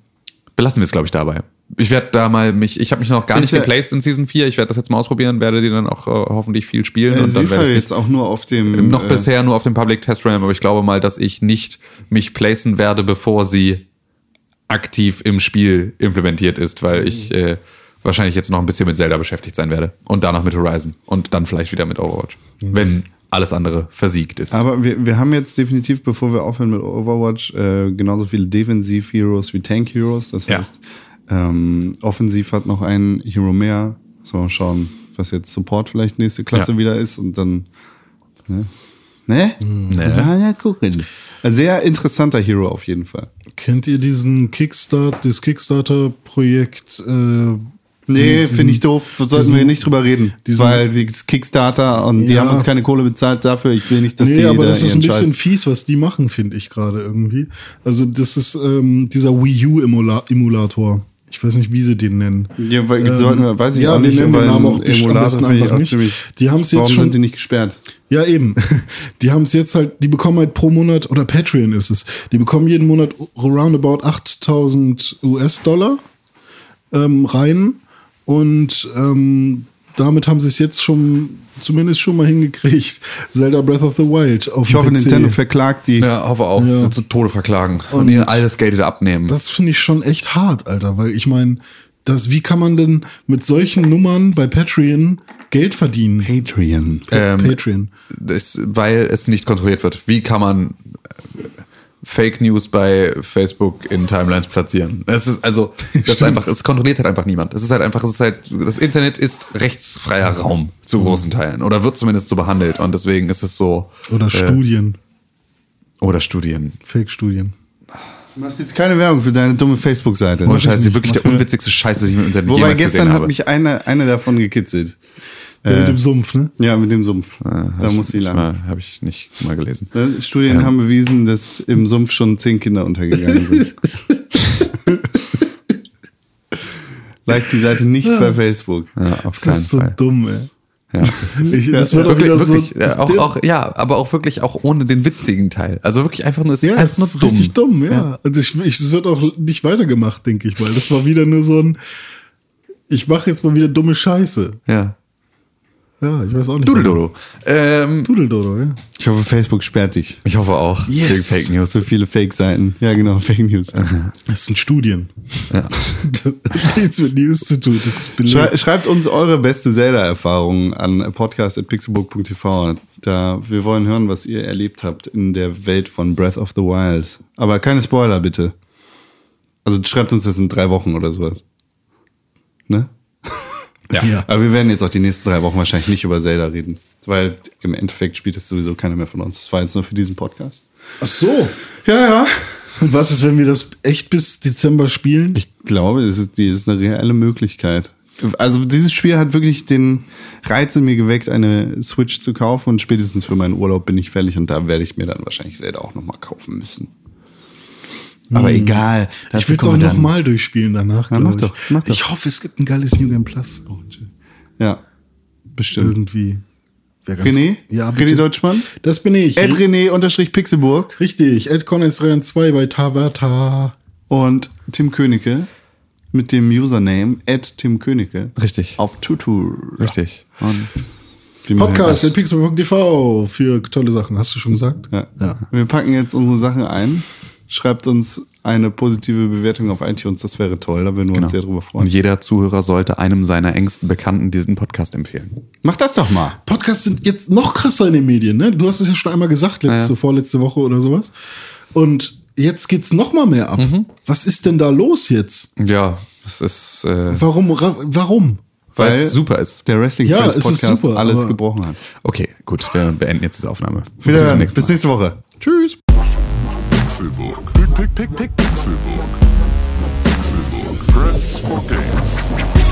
belassen wir es glaube ich dabei. Ich werde da mal mich, ich habe mich noch gar Ist nicht ja- geplaced in Season 4. Ich werde das jetzt mal ausprobieren, werde die dann auch äh, hoffentlich viel spielen. Äh, und dann werde ich jetzt auch nur auf dem. noch äh, bisher nur auf dem Public Test Realm, aber ich glaube mal, dass ich nicht mich placen werde, bevor sie aktiv im Spiel implementiert ist, weil ich äh, wahrscheinlich jetzt noch ein bisschen mit Zelda beschäftigt sein werde und danach mit Horizon und dann vielleicht wieder mit Overwatch, wenn alles andere versiegt ist. Aber wir, wir haben jetzt definitiv, bevor wir aufhören mit Overwatch, äh, genauso viele Defensiv-Heroes wie Tank-Heroes. Das Ja. heißt, ähm, offensiv hat noch ein Hero mehr. So, mal schauen, was jetzt Support vielleicht nächste Klasse Ja. wieder ist und dann. Ne? Ne? Ne. Ja, ja, gucken. Ein sehr interessanter Hero auf jeden Fall. Kennt ihr diesen Kickstart, das Kickstarter-Projekt? Äh, Nee, finde ich doof. Sollten wir nicht drüber reden. weil die Kickstarter und die Ja. haben uns keine Kohle bezahlt dafür. Ich will nicht, dass nee, die aber da das ist ein bisschen Scheiß. fies, was die machen, finde ich gerade irgendwie. Also das ist ähm, dieser Wii U-Emulator. Ich weiß nicht, wie sie den nennen. Ja, weil, sollten wir, weiß ich ja, auch nicht, nennen den Namen auch Emulator einfach nicht. Die haben es jetzt Warum schon- sind die nicht gesperrt? Ja, eben. *laughs* Die haben es jetzt halt, die bekommen halt pro Monat, oder Patreon ist es, die bekommen jeden Monat roundabout 8000 US-Dollar ähm, rein und ähm, damit haben sie es jetzt schon, zumindest schon mal hingekriegt, Zelda Breath of the Wild auf Ich hoffe, PC. Nintendo verklagt die. ja, hoffe auch, Ja. zu Tode verklagen und, ihnen alles Geld wieder abnehmen. Das finde ich schon echt hart, Alter, weil ich meine, das, wie kann man denn mit solchen Nummern bei Patreon Geld verdienen? Patreon. Ähm, Patreon. das, weil es nicht kontrolliert wird. Wie kann man, Fake News bei Facebook in Timelines platzieren. *laughs* Das ist also, das ist einfach, es kontrolliert halt einfach niemand. Es ist halt einfach, es ist halt, das Internet ist rechtsfreier Raum zu großen Teilen oder wird zumindest so behandelt und deswegen ist es so. Oder Studien, Oder Studien. Fake-Studien. Du machst jetzt keine Werbung für deine dumme Facebook-Seite. Ohne Scheiß, das ist wirklich der unwitzigste Scheiß, den ich im Internet Wobei jemals gestern hat habe. mich eine, eine davon gekitzelt. Der mit dem Sumpf, ne? Ja, mit dem Sumpf. Hab da muss sie lang. Habe ich nicht mal gelesen. Ne? Studien haben bewiesen, dass im Sumpf schon zehn Kinder untergegangen sind. *laughs* like die Seite nicht bei Facebook. Ja, auf Das keinen ist so Fall. dumm, ey. Ja, Ich, das wird auch wirklich, wieder wirklich, so. ja, auch, auch, ja, aber auch wirklich auch ohne den witzigen Teil. Also wirklich einfach nur, es ja, ist nur ist dumm. richtig dumm, ja. Und ich, ich, es wird auch nicht weitergemacht, denke ich mal. Das war wieder nur so ein. Ich mache jetzt mal wieder dumme Scheiße. Ja. Ja, ich weiß auch nicht. Dudeldodo. Ähm, Dudeldodo, ja. Ich hoffe, Facebook sperrt dich. ich hoffe auch. Yes. Wegen Fake News. So viele Fake-Seiten. Ja, genau, *laughs* Fake News. Das sind Studien. Ja. *laughs* Das hat nichts mit News zu tun. Das ist belegt. Schrei schreibt uns eure beste Zelda-Erfahrung an podcast.pixelbook.tv. Da, wir wollen hören, was ihr erlebt habt in der Welt von Breath of the Wild. Aber keine Spoiler, bitte. Also schreibt uns das in drei Wochen oder sowas. Ne? Ja. Ja. Aber wir werden jetzt auch die nächsten drei Wochen wahrscheinlich nicht über Zelda reden. Weil im Endeffekt spielt das sowieso keiner mehr von uns. Das war jetzt nur für diesen Podcast. Ach so. Ja, ja. Und was ist, wenn wir das echt bis Dezember spielen? Ich glaube, das ist, die ist eine reelle Möglichkeit. Also dieses Spiel hat wirklich den Reiz in mir geweckt, eine Switch zu kaufen und spätestens für meinen Urlaub bin ich fällig und da werde ich mir dann wahrscheinlich Zelda auch nochmal kaufen müssen. Aber egal. ich will es auch nochmal durchspielen danach. Ja, mach doch, ich. mach doch. Ich hoffe, es gibt ein geiles New Game Plus. Ja, bestimmt. Irgendwie. René? Ja, René bitte. Deutschmann? Das bin ich. Ed René unterstrich Pixelburg Richtig. Ed Connors 3 und 2 bei Tavata. und Tim Königke mit dem Username Ed Tim Königke. Richtig. Auf Tutu. Richtig. Und Podcast at pixel.tv für tolle Sachen. Hast du schon gesagt? Ja. Ja. Wir packen jetzt unsere Sachen ein. Schreibt uns eine positive Bewertung auf iTunes, das wäre toll, da würden wir uns sehr drüber Und freuen. jeder Zuhörer sollte einem seiner engsten Bekannten diesen Podcast empfehlen. Mach das doch mal. Podcasts sind jetzt noch krasser in den Medien, ne? Du hast es ja schon einmal gesagt, letzte, Ja, ja. vorletzte Woche oder sowas. Und jetzt geht's noch mal mehr ab. Mhm. Was ist denn da los jetzt? Ja, das ist, äh, Warum? ra- Warum? weil es super ist. Der Wrestling Ja, Friends Podcast super, alles gebrochen hat. Okay, gut, wir beenden jetzt diese Aufnahme. Wieder zum nächsten bis Mal. nächste Woche. Tschüss. Pixelburg. Pixelburg. Pixelburg. Press for games.